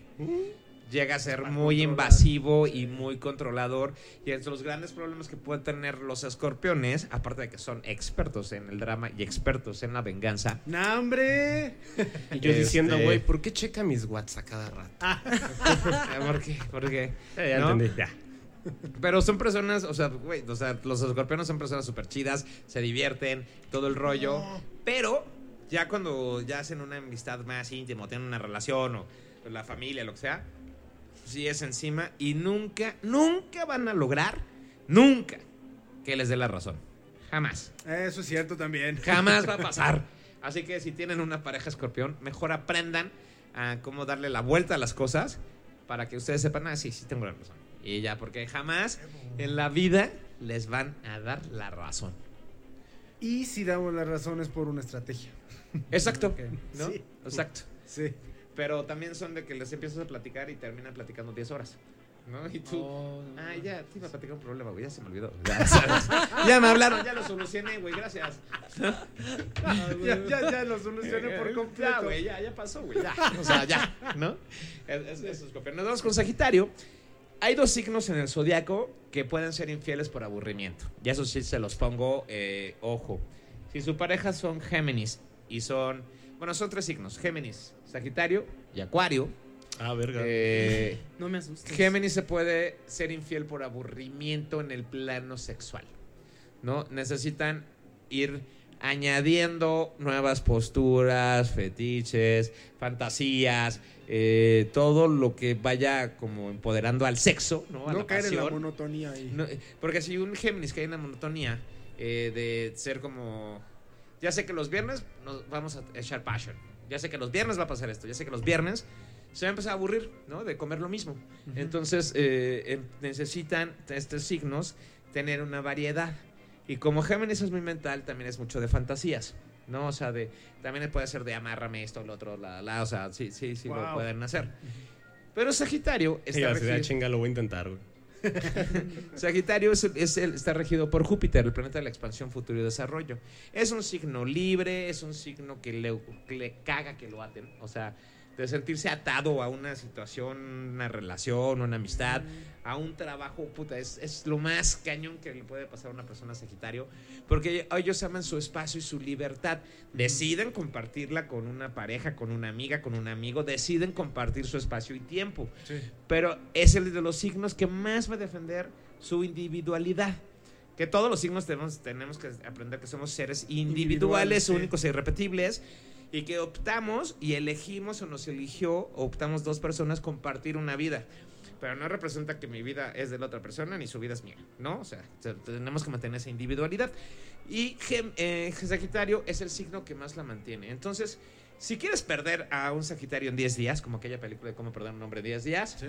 Llega a ser muy invasivo y muy controlador. Y entre los grandes problemas que pueden tener los escorpiones, aparte de que son expertos en el drama y expertos en la venganza, ¡No, hombre! Y yo Este- diciendo, güey, ¿por qué checa mis WhatsApp a cada rato? ¿por qué? ¿Por qué? Eh, ya ¿No? entendí, ya. Pero son personas, o sea, güey, o sea, los escorpiones son personas súper chidas, se divierten, todo el rollo. Pero ya cuando ya hacen una amistad más íntima, tienen una relación o la familia, lo que sea, sí es encima y nunca, nunca van a lograr, nunca, que les dé la razón. Jamás. Eso es cierto también. Jamás va a pasar. Así que si tienen una pareja escorpión, mejor aprendan a cómo darle la vuelta a las cosas para que ustedes sepan, ah, sí, sí tengo la razón. Y ya, porque jamás en la vida les van a dar la razón. Y si damos las razones por una estrategia. Exacto. Sí. Exacto. Sí. Pero también son de que les empiezas a platicar y terminan platicando 10 horas. ¿No? Y tú. Oh, no. Ah, ya, te iba a platicar un problema, güey, ya se me olvidó. Ya, ¿sabes? Ya me hablaron, ya lo solucioné, güey, gracias. ya, ya, ya lo solucioné por completo. Ya, güey, ya, ya pasó, güey. Ya. O sea, ya, ¿no? Es, es- eso es Scorpio. Nos vamos con Sagitario. Hay dos signos en el zodiaco que pueden ser infieles por aburrimiento. Y eso sí se los pongo, eh, ojo. Si su pareja son Géminis y son. Bueno, son tres signos: Géminis, Sagitario y Acuario. Ah, verga. Eh, No me asustes. Géminis se puede ser infiel por aburrimiento en el plano sexual. ¿No? Necesitan ir añadiendo nuevas posturas, fetiches, fantasías, eh, todo lo que vaya como empoderando al sexo, ¿no? A No la caer en la monotonía ahí. No, eh, porque si un Géminis cae en la monotonía eh, de ser como. Ya sé que los viernes nos vamos a echar passion. Ya sé que los viernes va a pasar esto. Ya sé que los viernes se va a empezar a aburrir, ¿no? De comer lo mismo. Entonces eh, necesitan estos signos tener una variedad. Y como Géminis es muy mental, también es mucho de fantasías. ¿no? O sea, de, también puede ser de amárrame esto, lo otro, la, la, o sea, sí, sí, sí lo pueden hacer. Pero Sagitario está regido- chinga lo voy a intentar, güey. Sagitario es, es está regido por Júpiter, el planeta de la expansión, futuro y desarrollo. Es un signo libre, es un signo que le, le caga que lo aten. O sea, de sentirse atado a una situación, una relación, una amistad, a un trabajo, puta, es, es lo más cañón que le puede pasar a una persona Sagitario, porque ellos aman su espacio y su libertad. Deciden compartirla con una pareja, con una amiga, con un amigo, deciden compartir su espacio y tiempo Sí. pero es el de los signos que más va a defender su individualidad. Que todos los signos tenemos, tenemos que aprender que somos seres individuales, Individuales, sí. únicos e irrepetibles, y que optamos y elegimos o nos eligió, optamos dos personas compartir una vida. Pero no representa que mi vida es de la otra persona ni su vida es mía, ¿no? O sea, te- tenemos que mantener esa individualidad. Y eh, Sagitario es el signo que más la mantiene. Entonces, si quieres perder a un Sagitario en 10 días, como aquella película de cómo perder a un hombre en 10 días, Sí.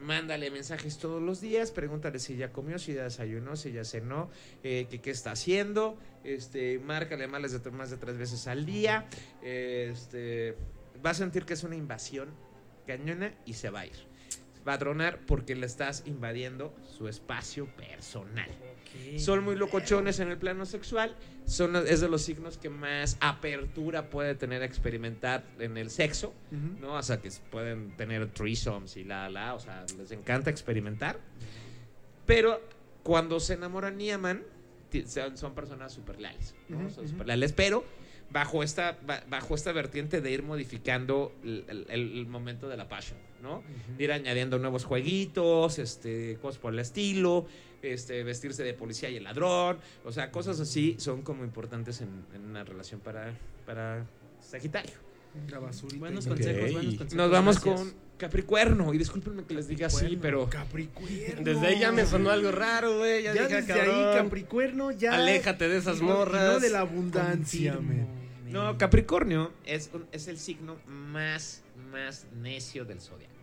Mándale mensajes todos los días, pregúntale si ya comió, si ya desayunó, si ya cenó, eh, que qué está haciendo, este, márcale más de, más de tres veces al día, este, va a sentir que es una invasión cañona y se va a ir. Va a tronar porque le estás invadiendo su espacio personal. Son muy locochones en el plano sexual. Son, es de los signos que más apertura puede tener a experimentar en el sexo. ¿no? O sea, que pueden tener threesomes y la, la, o sea, les encanta experimentar. Pero cuando se enamoran y aman, son, son personas súper leales, Son ujú. súper leales, pero bajo esta, ba- bajo esta vertiente de ir modificando el, el- el momento de la pasión, ¿no? Ir añadiendo nuevos jueguitos, este, cosas por el estilo, este, vestirse de policía y el ladrón, o sea, cosas así son como importantes en, en una relación para, para Sagitario. La basurita. Buenos consejos, buenos consejos. Nos vamos Gracias. con Capricuerno. Y discúlpenme que les diga así, pero. Capricuerno. Desde ahí ya me sonó algo raro, güey. Ya, Ya dije, desde cabrón, ahí, Capricuerno, ya. Aléjate de esas no- morras. No de la abundancia. No, Capricornio es, un- es el signo más, más necio del zodiaco.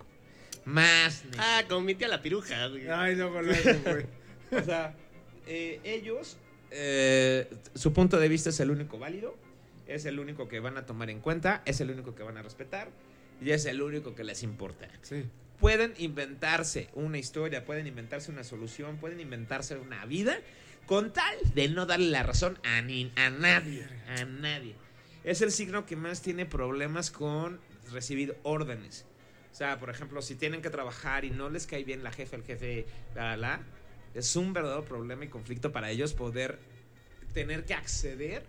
Más necio. Ah, con mi tía la piruja, güey. Ay, luego, luego, güey. O sea, eh, ellos, eh, su punto de vista es el único válido, es el único que van a tomar en cuenta, es el único que van a respetar y es el único que les importa. Sí. Pueden inventarse una historia, pueden inventarse una solución, pueden inventarse una vida con tal de no darle la razón a, ni, a nadie, a nadie. Es el signo que más tiene problemas con recibir órdenes. O sea, por ejemplo, si tienen que trabajar y no les cae bien la jefe, el jefe, la, la, la, es un verdadero problema y conflicto para ellos poder tener que acceder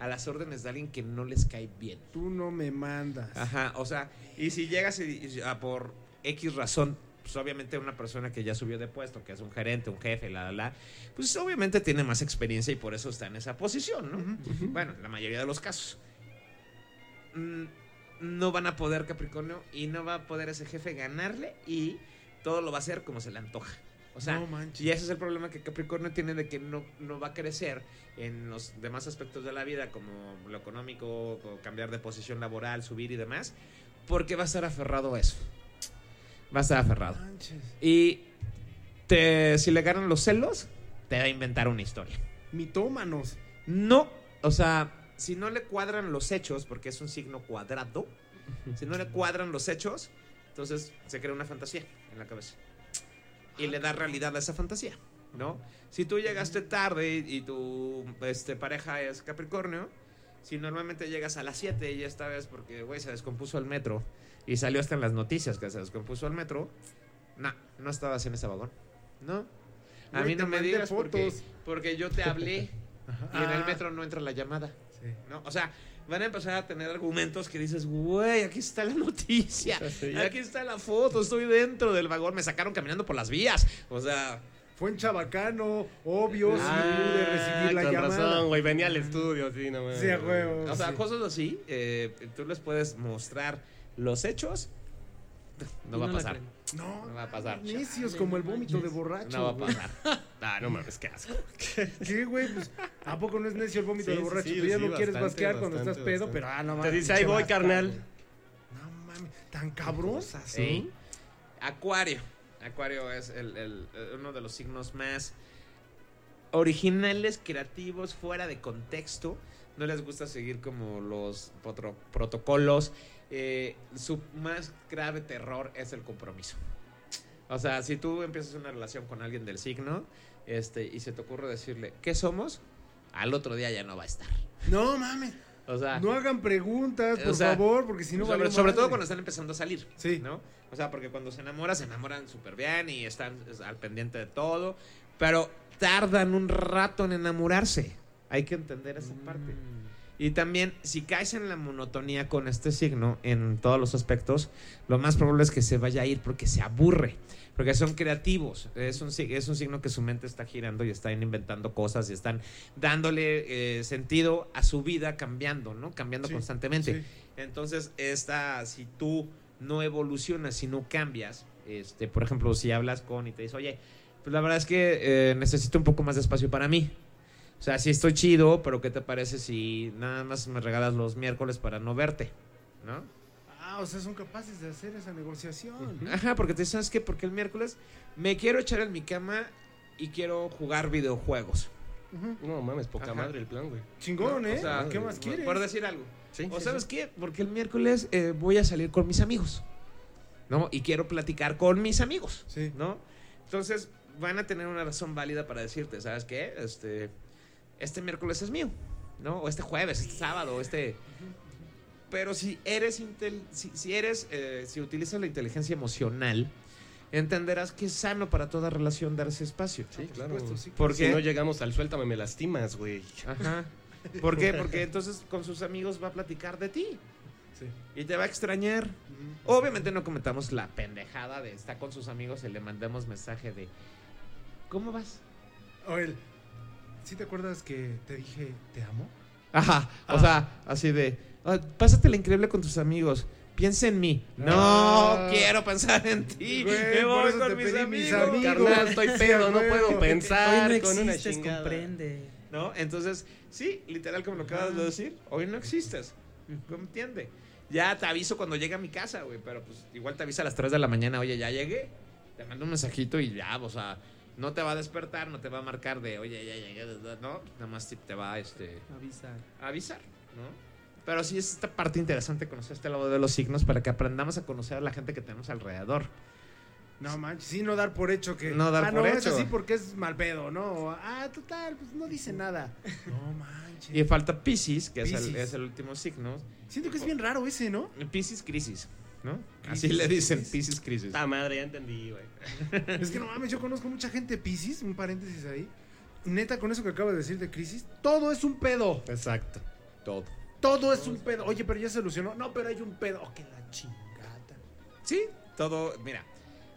a las órdenes de alguien que no les cae bien. Tú no me mandas. Ajá, o sea, y si llegas y- a por X razón, pues obviamente una persona que ya subió de puesto, que es un gerente, un jefe, la, la, la, pues obviamente tiene más experiencia y por eso está en esa posición, ¿no? Bueno, la mayoría de los casos. Mm, No van a poder Capricornio y no va a poder ese jefe ganarle y todo lo va a hacer como se le antoja. O sea, No y ese es el problema que Capricornio tiene de que no, no va a crecer en los demás aspectos de la vida, como lo económico, cambiar de posición laboral, subir y demás, porque va a estar aferrado a eso. Va a estar aferrado. Manches. Y te, si le ganan los celos, te va a inventar una historia. Mitómanos. No, o sea, si no le cuadran los hechos, porque es un signo cuadrado, si no le cuadran los hechos, entonces se crea una fantasía en la cabeza. Y le da realidad a esa fantasía, ¿no? Si tú llegaste tarde y, y tu este, pareja es Capricornio, si normalmente llegas a las 7 y esta vez porque, güey, se descompuso el metro y salió hasta en las noticias que se descompuso el metro, no, no estabas en ese vagón, ¿no? A mí no me digas porque, fotos. porque yo te hablé y en el Ah. metro no entra la llamada. Sí. ¿no? O sea, van a empezar a tener argumentos que dices, güey, aquí está la noticia, Sí, aquí está la foto, estoy dentro del vagón, me sacaron caminando por las vías. O sea, Fue en Chabacano, obvio, sí Ah, pude recibir la con llamada. razón, güey. Venía al estudio, sí, no mames. Sí, a huevo. o sea, sí. cosas así, eh, tú les puedes mostrar los hechos, no va a la pasar. No, No va a pasar. Necios como el vómito de borracho. No va a pasar. Ah, no mames, qué asco. ¿Qué, güey? Pues, ¿A poco no es necio el vómito Sí, de borracho? sí, Tú ya sí, no quieres bastante, basquear cuando bastante, estás pedo, bastante. pero ah, no Te mames. dice, ahí voy, carnal. No mames, tan cabrón. ¿Sí? Acuario. Acuario es el- el- el- uno de los signos más originales, creativos, fuera de contexto. No les gusta seguir como los potro- protocolos. Eh, su más grave terror es el compromiso. O sea, si tú empiezas una relación con alguien del signo este, y se te ocurre decirle, ¿qué somos? Al otro día ya no va a estar. No mames. O sea, No hagan preguntas, O por sea, favor, porque si no sobre, valió sobre todo cuando están empezando a salir. Sí. ¿no? O sea, porque cuando se enamoran, se enamoran súper bien y están es, al pendiente de todo. Pero tardan un rato en enamorarse. Hay que entender esa parte. Y también, si caes en la monotonía con este signo en todos los aspectos, lo más probable es que se vaya a ir porque se aburre. Porque son creativos. Es un, es un signo que su mente está girando y están inventando cosas y están dándole eh, sentido a su vida cambiando, ¿no? Cambiando Sí, constantemente. sí. Entonces, esta, si tú no evolucionas, si no cambias, este, por ejemplo, si hablas con y te dice, oye, pues la verdad es que eh, necesito un poco más de espacio para mí. O sea, sí estoy chido, pero ¿qué te parece si nada más me regalas los miércoles para no verte? ¿No? Ah, o sea, son capaces de hacer esa negociación. Ajá, porque te sabes que porque el miércoles me quiero echar en mi cama y quiero jugar videojuegos. Ujú. No mames, poca Ajá. madre el plan, güey. Chingón, ¿no? ¿eh? O sea, ¿Qué más quieres? Por decir algo. Sí, ¿O sí, sabes sí. qué? Porque el miércoles eh, voy a salir con mis amigos. ¿No? Y quiero platicar con mis amigos. Sí. ¿No? Entonces van a tener una razón válida para decirte, ¿sabes qué? Este, este miércoles es mío. ¿No? O este jueves, este sábado, o este... Pero si eres, intel- si, si eres, eh, si utilizas la inteligencia emocional, entenderás que es sano para toda relación dar ese espacio. Sí, Por claro. supuesto, sí. ¿Por Si no llegamos al suéltame, me lastimas, güey. Ajá. ¿Por qué? Porque entonces con sus amigos va a platicar de ti Sí. y te va a extrañar. Obviamente no cometamos la pendejada de estar con sus amigos y le mandemos mensaje de ¿Cómo vas? O el, ¿sí te acuerdas que te dije te amo? Ajá, o Ah. sea, así de Ah, pásatela increíble con tus amigos. Piensa en mí. No, Ah. quiero pensar en ti. Güey, Me voy con mis amigos. amigos. Carnal, estoy pedo, no puedo Hoy pensar no con una existes, chingada. comprende. ¿No? Entonces, sí, literal como lo acabas de decir, hoy no existes. ¿Entiende? Ya te aviso cuando llegue a mi casa, güey, pero pues igual te avisa a las 3 de la mañana, oye, ya llegué. Te mando un mensajito y ya, o sea, no te va a despertar, no te va a marcar de, oye, ya llegué, no, nada más te- va este, Avisa. a avisar, ¿no? Pero sí es esta parte interesante conocer este lado de los signos para que aprendamos a conocer a la gente que tenemos alrededor. No manches, sí, no dar por hecho que. No dar ah, por no, es hecho. así porque es mal pedo, ¿no? Ah, total, pues no dice nada. No manches. Y falta Pisces, que es el, es el último signo. Siento que es bien raro ese, ¿no? Pisces crisis, ¿no? Así le dicen, crisis. Pisces crisis. Esta madre, ya entendí, güey. Es que no mames, yo conozco mucha gente Pisces, un paréntesis ahí. Neta, con eso que acabo de decir de crisis, todo es un pedo. Exacto. Todo. Todo es un pedo. Oye, pero ya se solucionó. No, pero hay un pedo. Oh, que la chingada. Sí, todo. Mira,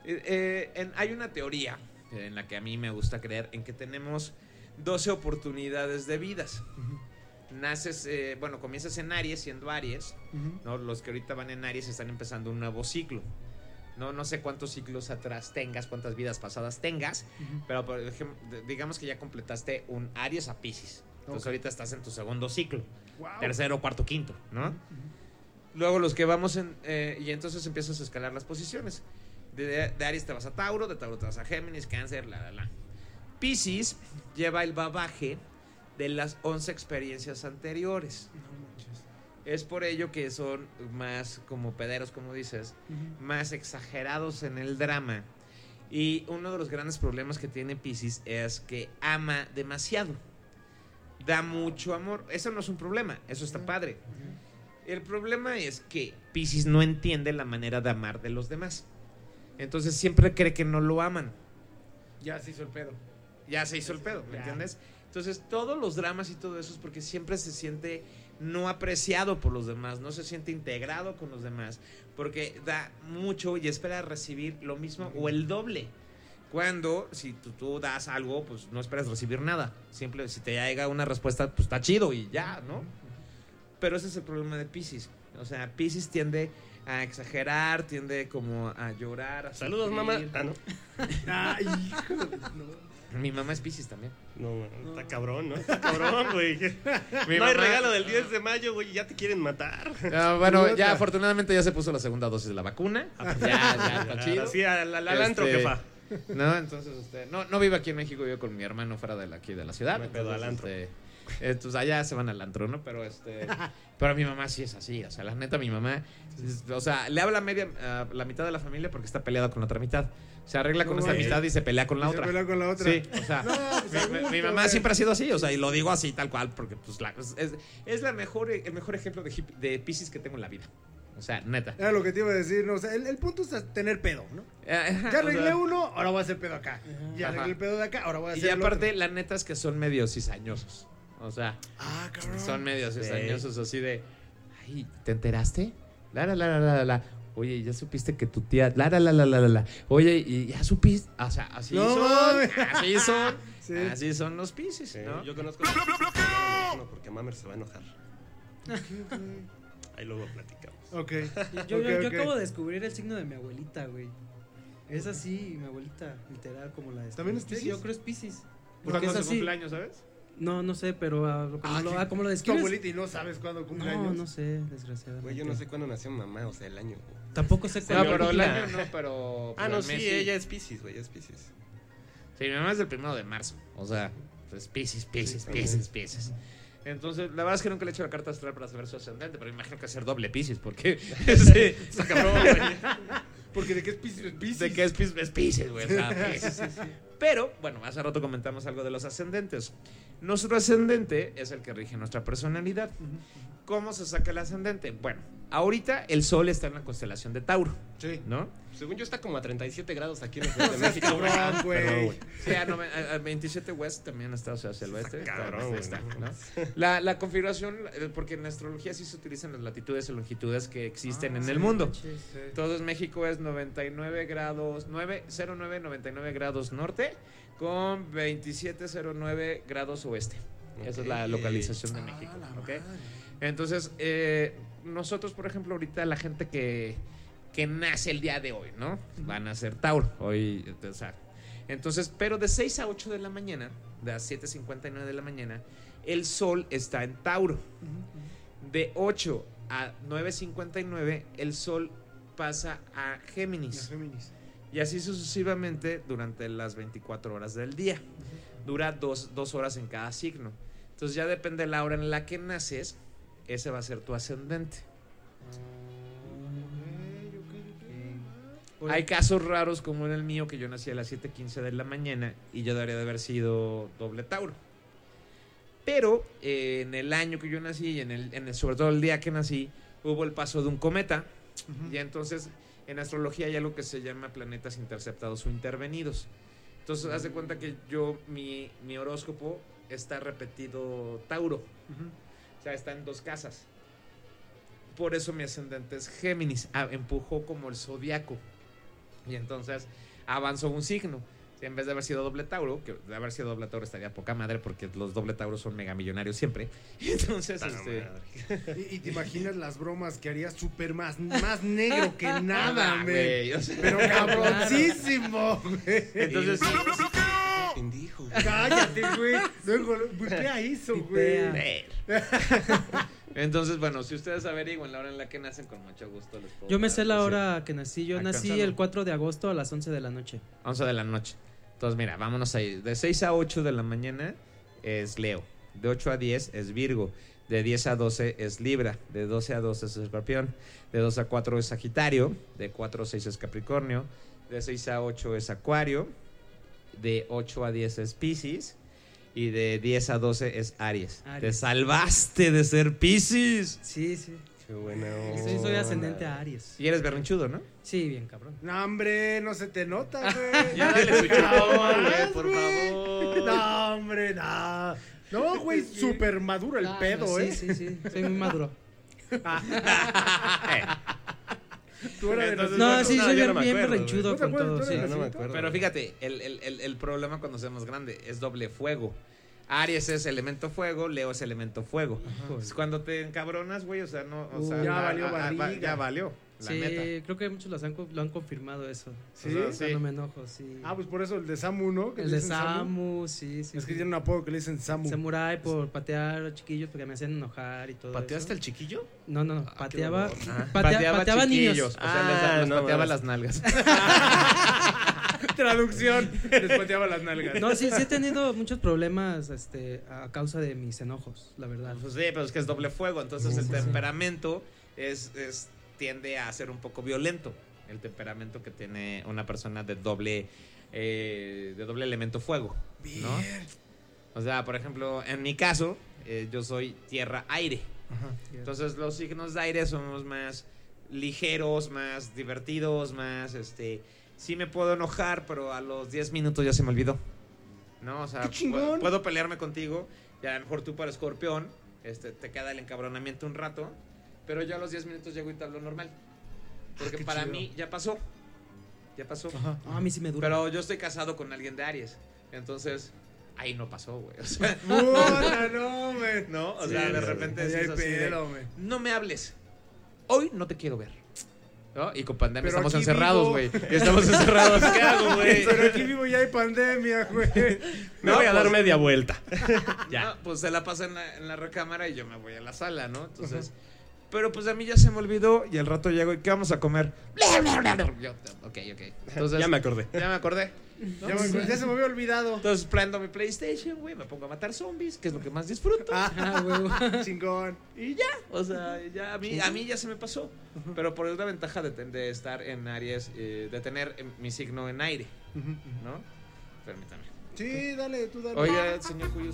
eh, eh, en- hay una teoría en la que a mí me gusta creer en que tenemos 12 oportunidades de vidas. Naces, eh, bueno, comienzas en Aries siendo Aries, ¿no? Los que ahorita van en Aries están empezando un nuevo ciclo. No, no sé cuántos ciclos atrás tengas, cuántas vidas pasadas tengas, pero por ejemplo, digamos que ya completaste un Aries a Pisces. Entonces ahorita estás en tu segundo ciclo, Wow. tercero, cuarto, quinto, ¿no? Luego los que vamos en... eh, y entonces empiezas a escalar las posiciones. De, de Aries te vas a Tauro, de Tauro te vas a Géminis, Cáncer, la, la, la. Pisces lleva el babaje de las 11 experiencias anteriores. No manches. Es por ello que son más como pederos, como dices, más exagerados en el drama. Y uno de los grandes problemas que tiene Pisces es que ama demasiado. Da mucho amor. Eso no es un problema, eso está padre. El problema es que Pisces no entiende la manera de amar de los demás. Entonces siempre cree que no lo aman. Ya se hizo el pedo. Ya se hizo el pedo, ¿me Ya. entiendes? Entonces todos los dramas y todo eso es porque siempre se siente no apreciado por los demás, no se siente integrado con los demás, porque da mucho y espera recibir lo mismo o el doble. Cuando si tú, tú das algo, pues no esperas recibir nada. Siempre si te llega una respuesta, pues está chido y ya, ¿no? Pero ese es el problema de Pisces. O sea, Pisces tiende a exagerar, tiende como a llorar. A Saludos, mamá. Ah, no. Ay, hijo de- no. Mi mamá es Pisces también. No, man, está cabrón, ¿no? Está cabrón, güey. Mi no hay mamá- regalo del 10 de mayo, güey, ya te quieren matar. Ah, bueno, ya afortunadamente ya se puso la segunda dosis de la vacuna. Ya, ya está chido. Así al, al, al antro, Este, jefa. No, entonces, este, no, no vive aquí en México, vive con mi hermano fuera de la, aquí de la ciudad. Me pedo Entonces, al antro. este, entonces allá se van al antro, ¿no? Pero este, pero mi mamá sí es así, o sea, la neta mi mamá, es- o sea, le habla a media, a la mitad de la familia porque está peleada con la otra mitad. Se arregla con No esta mames. mitad y se pelea con la Y se otra. pelea con la otra. Sí, o sea, No, pues, mi, mamá siempre ha sido así, o sea, y lo digo así tal cual porque pues la- es, es- la mejor, el mejor ejemplo de, hip- de Pisces que tengo en la vida. O sea, neta. Era lo que te iba a decir, no, o sea, el, el punto es tener pedo, ¿no? Ajá, Ya o arreglé sea, uno, ahora voy a hacer pedo acá. Ya Ajá. arreglé el pedo de acá, ahora voy a Y hacer el aparte, otro. la neta es que son medio cizañosos. O sea, Ah, cabrón. son medio cizañosos así de. Ay, ¿te enteraste? La, la, la, la, la, la. Oye, ya supiste que tu tía. La, la, la, la, la, la. Oye, y ya supiste. O sea, así No son. Así son. Sí. Así son los piscis, Sí, ¿no? Yo conozco a uno porque Mamer se va a enojar. Ahí luego platicamos. Ok. Yo, Ok, yo, yo acabo de descubrir el signo de mi abuelita, güey. Es así, mi abuelita, literal, como la de ¿También es Sí, Piscis? Yo creo es Piscis. ¿Cuándo Porque es su así. cumpleaños, sabes? No, no sé, pero ah, como, Ah, lo, ah, como lo Tu describes. abuelita y no sabes cuándo cumple No, años. no sé, desgraciadamente. Güey, yo no sé cuándo nació mamá, o sea, el año. güey. Tampoco sé No, cuándo. pero el año no, pero. Ah, no, sí, ella es Pisces, güey, es Pisces. Sí, mi mamá es del primero de marzo. O sea, pues Pisces, Pisces, Sí, Pisces, Pisces. Entonces, la verdad es que nunca le he hecho la carta astral para saber su ascendente, pero me imagino que ser doble Pisces, porque. sí, está cabrón, güey. Porque de qué es Piscis, es Piscis. De que es, Pis- es Pisces, güey. Pisces. Pero, bueno, hace rato comentamos algo de los ascendentes. Nuestro ascendente es el que rige nuestra personalidad. ¿Cómo se saca el ascendente? Bueno, ahorita el sol está en la constelación de Tauro, Sí. ¿no? Según yo está como a 37 grados aquí en Ciudad de México. güey. cabrón, güey. Perdón, güey. Sí, a, a 27 West también está, o sea, hacia el oeste. Está está- cabrón, está, güey, ¿no? no La, la configuración, eh, porque en astrología sí se utilizan las latitudes y longitudes que existen Ah, en sí, el mundo. manches. Sí. Entonces México es 99 grados, 9, 09, 99 grados norte con 2709 grados oeste. Esa es la localización de Ah, México. la ¿ok? madre. Entonces, eh, nosotros, por ejemplo, ahorita la gente que, que nace el día de hoy, ¿no? Van a ser Tauro. Hoy, o sea, entonces, pero de 6 a 8 de la mañana, de las 7.59 de la mañana, el sol está en Tauro. De 8 a 9.59, el sol pasa a. Géminis. Y así sucesivamente durante las 24 horas del día. Dura dos, dos horas en cada signo. Entonces ya depende de la hora en la que naces, ese va a ser tu ascendente. Hay casos raros como en el mío, que yo nací a las 7.15 de la mañana y yo debería de haber sido doble Tauro. Pero eh, en el año que yo nací y en el, en el- sobre todo el día que nací, hubo el paso de un cometa. Y entonces en astrología hay algo que se llama planetas interceptados o intervenidos. Entonces, haz de cuenta que yo, mi, mi horóscopo está repetido Tauro. O sea, está en dos casas. Por eso mi ascendente es Géminis. Ah, empujó como el zodiaco. Y entonces avanzó un signo. Si en vez de haber sido doble Tauro, que de haber sido doble Tauro estaría poca madre porque los doble Tauros son mega millonarios siempre. Entonces, este. Y, y te imaginas las bromas que haría súper más, más negro que nada, Ah, güey. güey, o sea, Pero cabroncísimo, güey. Entonces, Pendejo. Cállate, güey. Luego, ¿qué hizo, güey? Entonces, bueno, si ustedes averiguan la hora en la que nacen, con mucho gusto les puedo Yo me dar- sé la hora que nací. Yo nací Alcanzando. el 4 de agosto a las 11 de la noche. 11 de la noche. Entonces, mira, vámonos ahí. De 6 a 8 de la mañana es Leo. De 8 a 10 es Virgo. De 10 a 12 es Libra. De 12 a 12 es Escorpión. De 2 a 4 es Sagitario. De 4 a 6 es Capricornio. De 6 a 8 es Acuario. De 8 a 10 es Piscis. Y de 10 a 12 es Aries. Aries. Te salvaste de ser Piscis. Sí, sí. Qué buena Sí, soy onda. ascendente a Aries. Y eres berrinchudo, ¿no? Sí, bien cabrón. No, hombre, no se te nota, güey. Ya dale su chupón, güey, por favor. No, hombre, no. No, güey, súper maduro el Ah, pedo, no, ¿eh? Sí, sí, sí. Soy muy maduro. Tú eras de Entonces, No, bueno, sí, no, soy yo bien, no berrinchudo güey. ¿No te con todo. ¿Tú Sí. eres no me así? acuerdo. Pero fíjate, el, el- el- el problema cuando seamos grande es doble fuego. Aries es elemento fuego, Leo es elemento fuego. Pues cuando te encabronas, güey, o sea, no, o Uh, sea, ya valió a- ya valió, la Sí, neta. creo que muchos las han lo han confirmado eso. ¿Sí? O sea, Cuando me enojo, sí. Ah, pues por eso el de Samu, ¿no? Que el de Samu, sí, sí. Es que sí. tiene un apodo que le dicen Samu. Samurai por patear a chiquillos porque me hacían enojar y todo ¿Pateaste eso. al chiquillo? No, no, no, pateaba, dolor. patea- Pateaba pateaba niños. O sea, Ah, les, les no pateaba las nalgas. Traducción. Les pateaba las nalgas. No, sí, sí he tenido muchos problemas este, a causa de mis enojos, la verdad. Pues sí, pero es que es doble fuego, entonces Sí, el sí, sí. temperamento es, es- tiende a ser un poco violento. El temperamento que tiene una persona de doble, eh, de doble elemento fuego, ¿no? O sea, por ejemplo, en mi caso, eh, yo soy tierra-aire. Entonces los signos de aire somos más ligeros, más divertidos, más este sí me puedo enojar, pero a los 10 minutos ya se me olvidó. ¿No? O sea, ¡Qué chingón! pu- puedo pelearme contigo, y a lo mejor tú para escorpión, este te queda el encabronamiento un rato, pero yo a los 10 minutos llego y te hablo normal. Porque Ah, para chido. mí ya pasó. Ya pasó. Ajá. Ah, a mí sí me dura. Pero yo estoy casado con alguien de Aries. Entonces, ahí no pasó, güey. O sea, Puta, no, güey. ¿no? O Sí, sea, de repente es de, no me hables. Hoy no te quiero ver. ¿No? Y con pandemia Pero estamos encerrados, güey. Estamos encerrados. ¿Qué hago, güey? Pero aquí vivo ya hay pandemia, güey. Me No, voy a dar pues- media vuelta. No, pues se la pasa en la, en la recámara y yo me voy a la sala, ¿no? Entonces, pero pues a mí ya se me olvidó y al rato llego y ¿qué vamos a comer? Yo, ok, ok. Entonces, ya me acordé. ya me acordé. Ya, me- ya se me había olvidado. Entonces prendo mi PlayStation, güey, me pongo a matar zombies, que es lo que más disfruto. Ah, huevo. Chingón. Y ya, o sea, ya a mí, a mí ya se me pasó. Pero por la ventaja de, de estar en Aries, eh, de tener eh, mi signo en aire, ¿no? Permítame. Sí, dale, tú dale. Oye, señor Cuyo,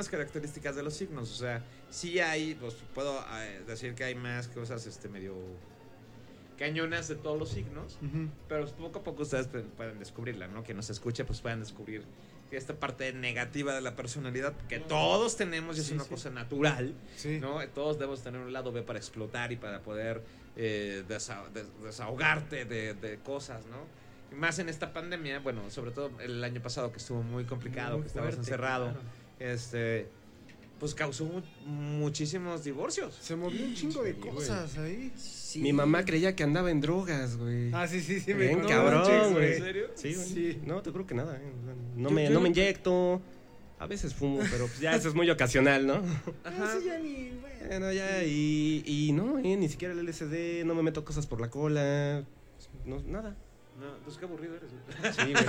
Las características de los signos, o sea, sí hay, pues puedo eh, decir que hay más cosas, este, medio cañonas de todos los signos. Ujú. Pero pues, poco a poco ustedes pu- pueden descubrirla, ¿no? Que nos escuche, pues puedan descubrir que esta parte negativa de la personalidad que todos tenemos y es Sí, una sí. cosa natural, Sí. ¿no? Todos debemos tener un lado B para explotar y para poder eh, desa- des- desahogarte de, de cosas, ¿no? Y más en esta pandemia, bueno, sobre todo el año pasado que estuvo muy complicado, Muy que estabas fuerte, encerrado, claro. Este, pues causó mu- muchísimos divorcios. Se movió un chingo de Sí, güey. cosas ahí. Sí. Mi mamá creía que andaba en drogas, güey. Ah, sí, sí, sí. me Bien conté, cabrón, güey. ¿En serio? Sí, güey. Sí. No, te juro que nada. eh. No, Yo- me, yo no no- me inyecto. A veces fumo, pero pues ya eso es muy ocasional, ¿no? Ah, sí, ya ni, bueno. Bueno, ya, y, y no, eh, ni siquiera el LSD, no me meto cosas por la cola. No, nada. No, pues qué aburrido eres. güey. Sí, güey.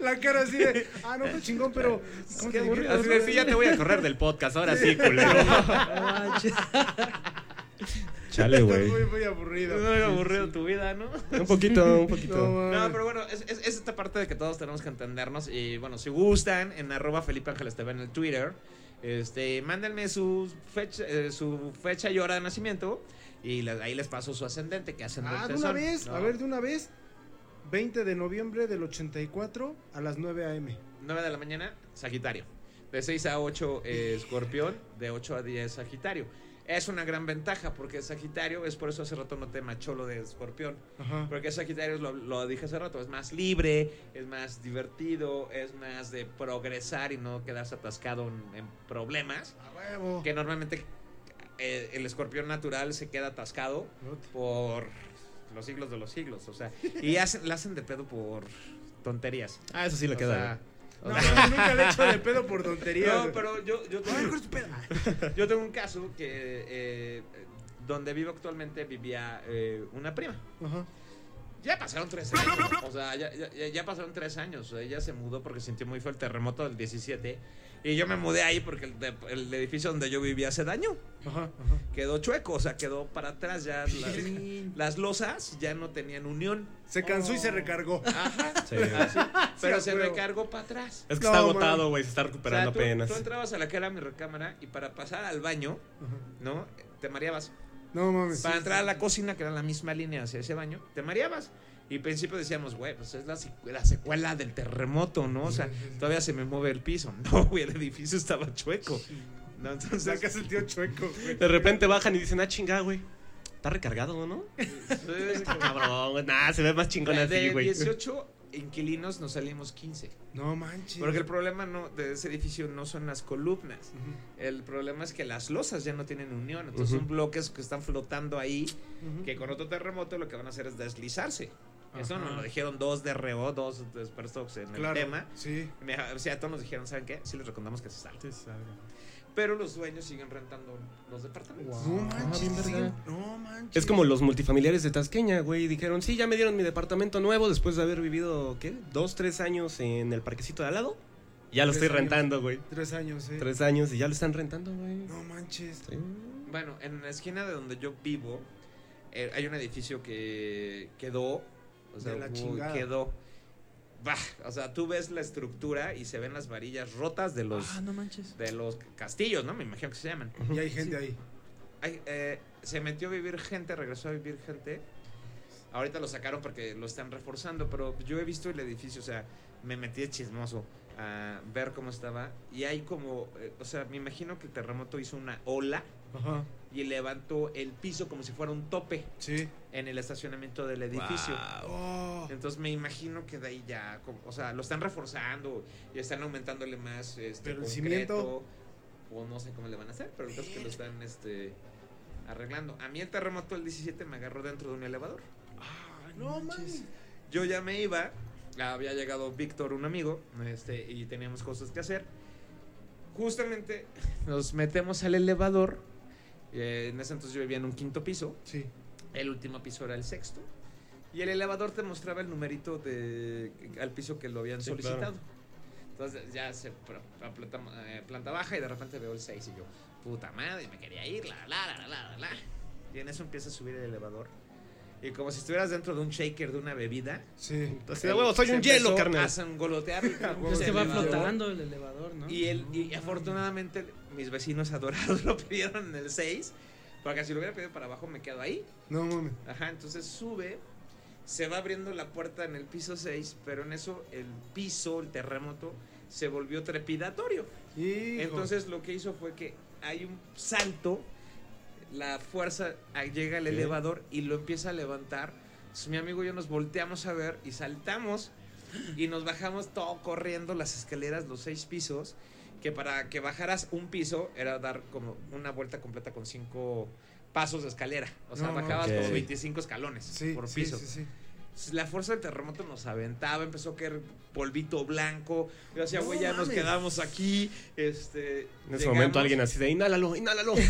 la cara así de, ah, no, qué chingón, pero. ¿cómo Qué te aburrido. Así de, sí, ya te voy a correr del podcast, ahora sí, culero. Chale, güey. muy, muy aburrido. No era aburrido tu vida, ¿no? Un poquito, un poquito. No, pero bueno, es, es- es esta parte de que todos tenemos que entendernos. Y bueno, si gustan, en arroba Felipe Ángeles TV en el Twitter, este, mándenme su fecha, eh, su fecha y hora de nacimiento. Y les- ahí les paso su ascendente, que ascendente Ah, de una son, vez, ¿no? a ver, de una vez. 20 de noviembre del 84 a las 9 a.m. 9 de la mañana, Sagitario. De 6 a 8, eh, Escorpión. De 8 a 10, Sagitario. Es una gran ventaja porque Sagitario, es por eso hace rato no te machó lo de Escorpión. Ajá. Porque Sagitario, lo, lo dije hace rato, es más libre, es más divertido, es más de progresar y no quedarse atascado en, en problemas. A huevo. Que normalmente eh, el escorpión natural se queda atascado por los siglos de los siglos. O sea, y hacen, la hacen de pedo por tonterías. Ah, eso sí le queda. sea, No, sea, nunca le he hecho de pedo por tonterías. no, pero yo, yo, tengo, yo tengo un caso que eh, donde vivo actualmente vivía eh, una prima. Ajá. Ya pasaron tres años. O sea, ya, ya- ya- ya pasaron tres años. O sea, ella se mudó porque sintió muy feo el terremoto del 17. Y yo me mudé ahí porque el, de- el edificio donde yo vivía se dañó. Ajá. Ajá. Quedó chueco, o sea, quedó para atrás. Ya las, las losas ya no tenían unión. Se cansó y se recargó. Ajá. Sí. así, pero se recargó para atrás. Es que No, está agotado, güey, se está O sea, recuperando tú, apenas. tú entrabas a la que era mi recámara y para pasar al baño, Ajá. ¿no? Te mareabas. No mames. Para entrar a la cocina, que era la misma línea hacia ese baño, te mareabas. Y al principio decíamos, güey, pues es la, secu- la secuela del terremoto, ¿no? O sea, todavía se me mueve el piso. No, güey, el edificio estaba chueco. No, entonces, Saca el tío chueco, güey. De repente bajan y dicen, ah, chinga, güey. Está recargado, ¿no? entonces, Cabrón, güey. Nah, se ve más chingón de así, güey. 18 inquilinos nos salimos 15. No manches. Porque el problema no, de ese edificio no son las columnas. El problema es que las losas ya no tienen unión. Entonces Ujú. son bloques que están flotando ahí, que con otro terremoto lo que van a hacer es deslizarse. Eso Ajá. nos lo dijeron dos de reo, dos expertos en Claro. el tema. Sí. Me- O sea, todos nos dijeron, ¿saben qué? Sí les recomendamos que se salgan. Pero los dueños siguen rentando los departamentos. No manches. verga. No manches. Es como los multifamiliares de Tasqueña, güey. Dijeron, sí, ya me dieron mi departamento nuevo después de haber vivido, ¿qué? Dos, tres años en el parquecito de al lado. Ya lo Tres estoy años. rentando, güey. Tres años, eh. Tres años y ya lo están rentando, güey. No manches. Sí. Bueno, en la esquina de donde yo vivo, eh, hay un edificio que quedó. O sea, De la chingada. quedó. Bah, o sea, tú ves la estructura y se ven las varillas rotas de los, Ah, no manches. de los castillos, ¿no? Me imagino que se llaman. Y hay gente ahí. Eh, se metió a vivir gente, regresó a vivir gente. Ahorita lo sacaron porque lo están reforzando, pero yo he visto el edificio, o sea, me metí de chismoso a ver cómo estaba. Y hay como, eh, o sea, me imagino que el terremoto hizo una ola Ajá. y levantó el piso como si fuera un tope Sí. en el estacionamiento del edificio. Oh. Entonces me imagino que de ahí ya, como- o sea, lo están reforzando y están aumentándole más este Pero el concreto, cimiento. o no sé cómo le van a hacer, pero el caso es que lo están este arreglando. A mí el terremoto del 17 me agarró dentro de un elevador. No manches. Yo ya me iba, había llegado Víctor, un amigo, este, y teníamos cosas que hacer. Justamente nos metemos al elevador. eh, en ese entonces yo vivía en un quinto piso. Sí. El último piso era el sexto. Y el elevador te mostraba el numerito de, al piso que lo habían Sí, solicitado. claro. Entonces ya se planta, eh, planta baja y de repente veo el 6 y yo, puta madre, me quería ir, la, la, la, la, la. Y en eso empieza a subir el elevador. Y como si estuvieras dentro de un shaker de una bebida. Sí. Así de huevo, soy se un hielo, carnal. A sangolotear el huevo, Es que va flotando el elevador, ¿no? Y, el, y afortunadamente mis vecinos adorados lo pidieron en el 6. Porque si lo hubiera pedido para abajo me quedo ahí. No mames. Ajá, entonces sube, se va abriendo la puerta en el piso 6, pero en eso el piso, el terremoto, se volvió trepidatorio. Hijo. Entonces lo que hizo fue que hay un salto, la fuerza ah, llega al elevador y lo empieza a levantar. Entonces, mi amigo y yo nos volteamos a ver y saltamos y nos bajamos todo corriendo las escaleras, los seis pisos, que para que bajaras un piso era dar como una vuelta completa con cinco pasos de escalera. O sea, No, bajabas como 25 escalones Sí, por sí, piso. sí, sí. La fuerza del terremoto nos aventaba, empezó a caer polvito blanco. Yo decía, No güey, ya nos quedamos aquí. Este, En ese llegamos. momento alguien así de inhálalo, inhálalo.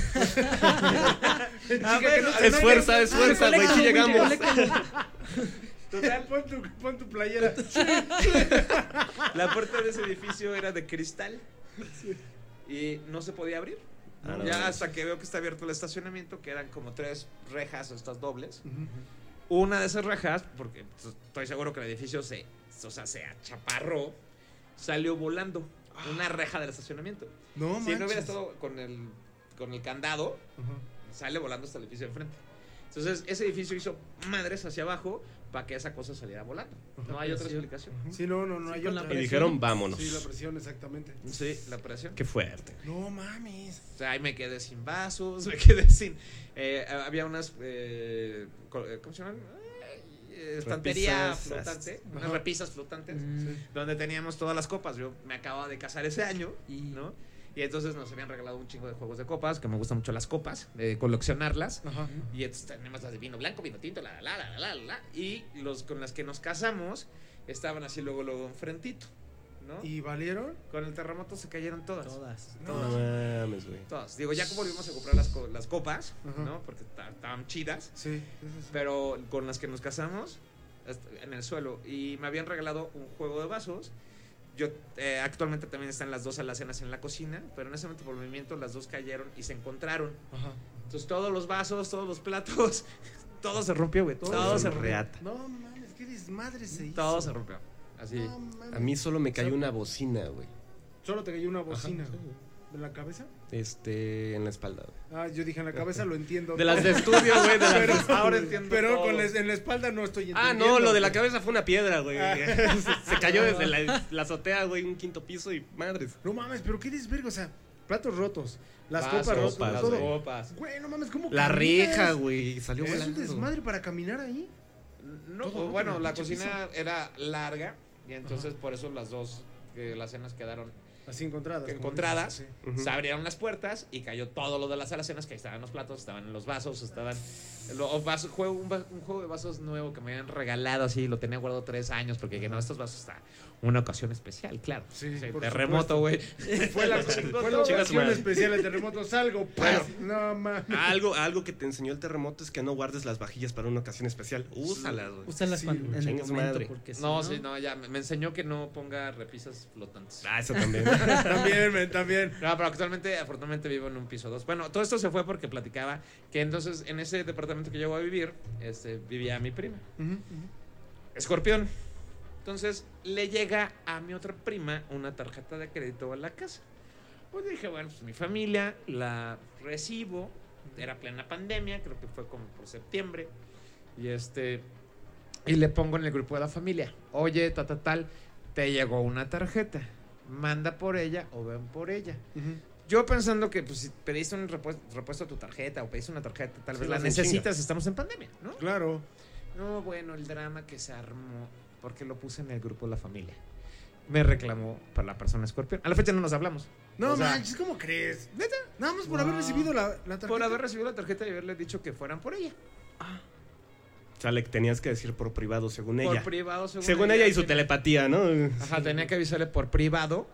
Ah, Chica, no es fuerza, es fuerza, güey, sí llegamos. Total, Pon tu, pon tu playera. la puerta de ese edificio era de cristal y no se podía abrir. Ah, ya hasta que veo que está abierto el estacionamiento, que eran como tres rejas, estas dobles. Una de esas rejas, porque pues, estoy seguro que el edificio se, o sea, se achaparró, salió volando. Una reja del estacionamiento. No si manches. no hubiera estado con el, con el candado, sale volando hasta el edificio de enfrente. Entonces, ese edificio hizo madres hacia abajo para que esa cosa saliera volando. No hay otra explicación. Sí, no, no, no hay otra. Y dijeron, vámonos. Sí, la presión, exactamente. Sí, la presión. Qué fuerte. No mames. O sea, ahí me quedé sin vasos, me quedé sin... eh, había unas... eh, eh, ¿Cómo se llaman? Estantería Repisas. flotante, unas repisas flotantes, Mm. donde teníamos todas las copas. Yo me acababa de casar ese año, Y- ¿no? Y entonces nos habían regalado un chingo de juegos de copas, que me gustan mucho las copas, de coleccionarlas. Ajá. Y entonces tenemos las de vino blanco, vino tinto, la, la, la, la, la, la. Y los con las que nos casamos estaban así luego, luego enfrentito, ¿no? ¿Y valieron? Con el terremoto se cayeron todas. Todas. No mames, güey. Todas. Digo, ya como volvimos a comprar las, co- las copas, Ajá. ¿no? Porque ta- estaban chidas. Sí. sí, sí. Pero con las que nos casamos, en el suelo. Y me habían regalado un juego de vasos. Yo eh, actualmente también están las dos alacenas en la cocina, pero en ese momento por movimiento las dos cayeron y se encontraron. Ajá. Entonces todos los vasos, todos los platos, todo se rompió, güey. Todo, se rompió. reata. No mames, qué desmadre se hizo. Todo se rompió. Así. No. A mí solo me cayó una bocina, güey. Solo te cayó una bocina. Ajá, sí, ¿En la cabeza? Este, en la espalda. güey. Ah, yo dije en la cabeza, lo entiendo. De las de estudio, güey. de las Pero, ahora entiendo Pero todo. con la- en la espalda no estoy Ah, entendiendo. no, lo de la cabeza fue una piedra, güey. Ah. Se, se cayó desde la, la azotea, güey, un quinto piso y madres. No mames, pero qué desvergo, o sea, platos rotos, las copas rotas, güey. Copas. Güey, no mames, ¿cómo La reja, güey, salió Es un desmadre para caminar ahí. No, Todo bueno, la cocina era larga y entonces por eso las dos eh, las cenas quedaron Así encontradas. encontradas. sí. Se abrieron las puertas y cayó todo lo de las alacenas, que ahí estaban los platos, estaban los vasos, estaban vasos, juego, un, juego de vasos nuevo que me habían regalado así, lo tenía guardado tres años porque dije, no, estos vasos está una ocasión especial, claro. Sí, terremoto, güey. Fue la, fue ocasión especial del terremoto. Salgo. ¡paz! No mames. Algo, algo que te enseñó el terremoto es que no guardes las vajillas para una ocasión especial. Úsalas, güey. Úsalas Sí, en el momento madre. porque si No, sí, no, ya me me enseñó que no ponga repisas flotantes. Ah, eso también. también, también. No, pero actualmente, afortunadamente, vivo en un piso 2. Bueno, todo esto se fue porque platicaba que entonces en ese departamento que yo voy a vivir, este, vivía mi prima. Ujú. Escorpión. Entonces le llega a mi otra prima una tarjeta de crédito a la casa. Pues dije, bueno, pues mi familia la recibo. Era plena pandemia, creo que fue como por septiembre. Y este. Y le pongo en el grupo de la familia. Oye, ta, ta, tal, te llegó una tarjeta. Manda por ella o ven por ella. Ujú. Yo pensando que pues, si pediste un repuesto, repuesto a tu tarjeta o pediste una tarjeta, tal Sí, vez la chinga. necesitas, estamos en pandemia, ¿no? Claro. No, bueno, el drama que se armó porque lo puse en el grupo de la familia. Me reclamó para la persona escorpión. A la fecha no nos hablamos. No O sea, manches, ¿cómo crees? ¿Neta? Nada más por haber recibido la, la tarjeta. Por haber recibido la tarjeta y haberle dicho que fueran por ella. O sea, le tenías que decir por privado, según Por ella. privado, según, Según ella y su telepatía, ¿no? Ajá, tenía que avisarle por privado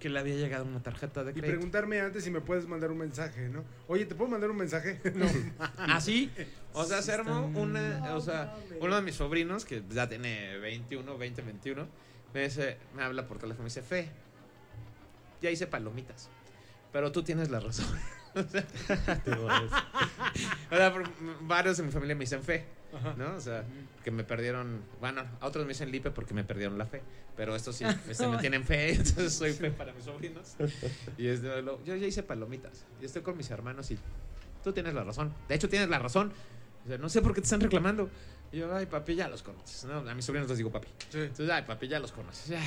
que le había llegado una tarjeta de Y crédito. preguntarme antes si me puedes mandar un mensaje, ¿no? Oye, ¿te puedo mandar un mensaje? No. Así, o sea, se armó una, o sea, uno de mis sobrinos, que ya tiene 21, 20, 21, me dice, me habla por teléfono y me dice, Fe, ya hice palomitas, pero tú tienes la razón. O sea, varios de mi familia me dicen Fe, Ajá. ¿no? O sea, que me perdieron, bueno, a otros me dicen Lipe porque me perdieron la fe, pero estos sí este, me tienen fe, entonces soy fe para mis sobrinos. Y es de lo- yo ya hice palomitas y estoy con mis hermanos y tú tienes la razón. De hecho, tienes la razón. O sea, no sé por qué te están reclamando. Y yo, ay, papi, ya los conoces. ¿no? A mis sobrinos les digo papi. Sí. Entonces, ay, papi, ya los conoces. Ya,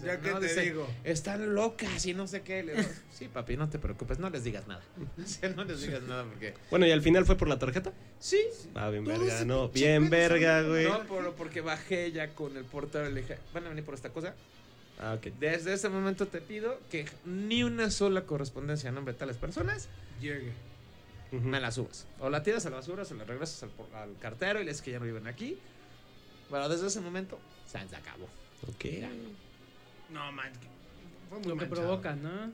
ya, Ya que te dice, digo. Están locas y no sé qué. Le digo, sí, papi, no te preocupes, no les digas nada. O sea, no les digas nada porque... Bueno, y al final fue por la tarjeta. Sí. Ah, bien verga, no. Bien verga, güey. No, por- porque bajé ya con el portador y le dije, van a venir por esta cosa. Ah, ok. Desde ese momento te pido que ni una sola correspondencia a nombre de tales personas Llegue. Me la subas. O la tiras a la basura, se la regresas al, por- al cartero y le dices que ya no viven aquí. Bueno, desde ese momento se acabó. Ok. No, man. Fue muy Lo que manchado. provoca, ¿no?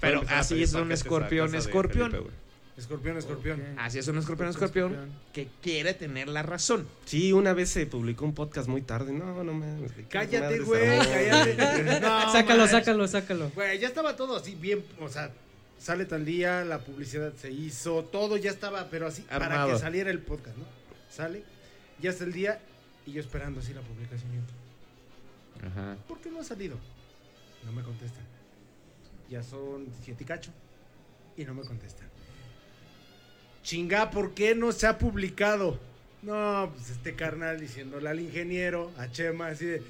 Pero así es un escorpión, escorpión. Escorpión, escorpión. Así es un escorpión, escorpión que quiere tener la razón. Sí, una vez se publicó un podcast muy tarde. No, no. ¿qué Cállate, güey, cállate. No, sácalo, sácalo, sácalo. Güey, ya estaba todo así bien, o sea, sale tal día, la publicidad se hizo, todo ya estaba, pero así, para que saliera el podcast, ¿no? Sale, ya está el día y yo esperando así la publicación. Ajá. ¿Por qué no ha salido? No me contestan. Ya son siete y cacho y no me contestan. Chinga, ¿por qué no se ha publicado? No, pues este carnal diciéndole al ingeniero, a Chema, así de,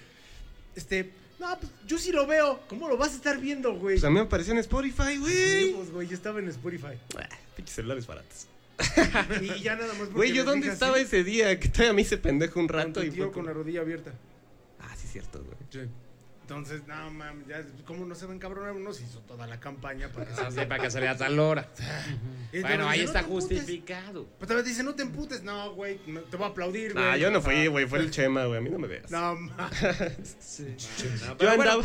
este, no, pues yo sí lo veo. ¿Cómo lo vas a estar viendo, güey? Pues a mí me apareció en Spotify, Sí, güey. pues, güey, yo estaba en Spotify. Ah, Pinches celulares baratos. Y ya nada más. Güey, ¿yo dónde estaba así, ese día? Que todavía me hice pendejo un Con rato tu y tío fue con como- la rodilla abierta. Sí, cierto, güey. Entonces, no, mames, ya, ¿cómo no se ven cabrones? Uno se hizo toda la campaña para que Ah, sí, para que salga a tal hora. Bueno, ahí dice, está justificado. Pues tal vez dice, no te emputes. No, güey, no, te voy a aplaudir, güey. Ah, yo no fui, güey. Fue el Chema, güey. A mí no me veas. No, ma- Sí. No, Yo pero bueno,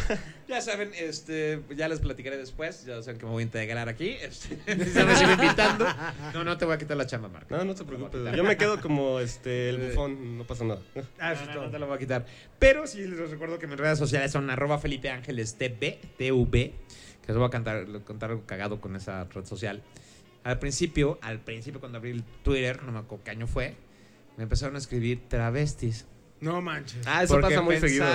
ya saben, este, ya les platicaré después. Ya saben que me voy a integrar aquí. Este, ya me sigo invitando. No, no te voy a quitar la chamba, Marco. No, no te preocupes. Yo me quedo como este el bufón. No pasa nada. Ah, eso No, no, te lo voy a quitar. Pero sí les recuerdo que mis redes sociales son arroba Felipe Ángeles TV, TV, que les voy a cantar, contar algo cagado con esa red social. Al principio, al principio cuando abrí el Twitter, no me acuerdo qué año fue, me empezaron a escribir travestis. No manches. Ah, eso pasa muy seguido.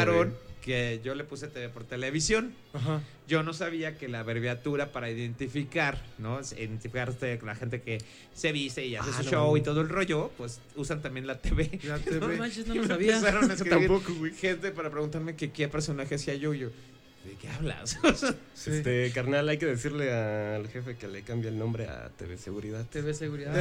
Que yo le puse TV por televisión. Ajá. Yo no sabía que la abreviatura para identificar, ¿no? Es Identificarte con la gente que se viste y hace Ah, su no show y todo el rollo, pues usan también la TV. Ya te No manches, no lo sabía. empezaron a escribir Tampoco, güey. gente para preguntarme que qué personaje hacía yo. Y yo, ¿de qué hablas? Sí. Este, carnal, hay que decirle al jefe que le cambie el nombre a TV Seguridad. TV seguridad.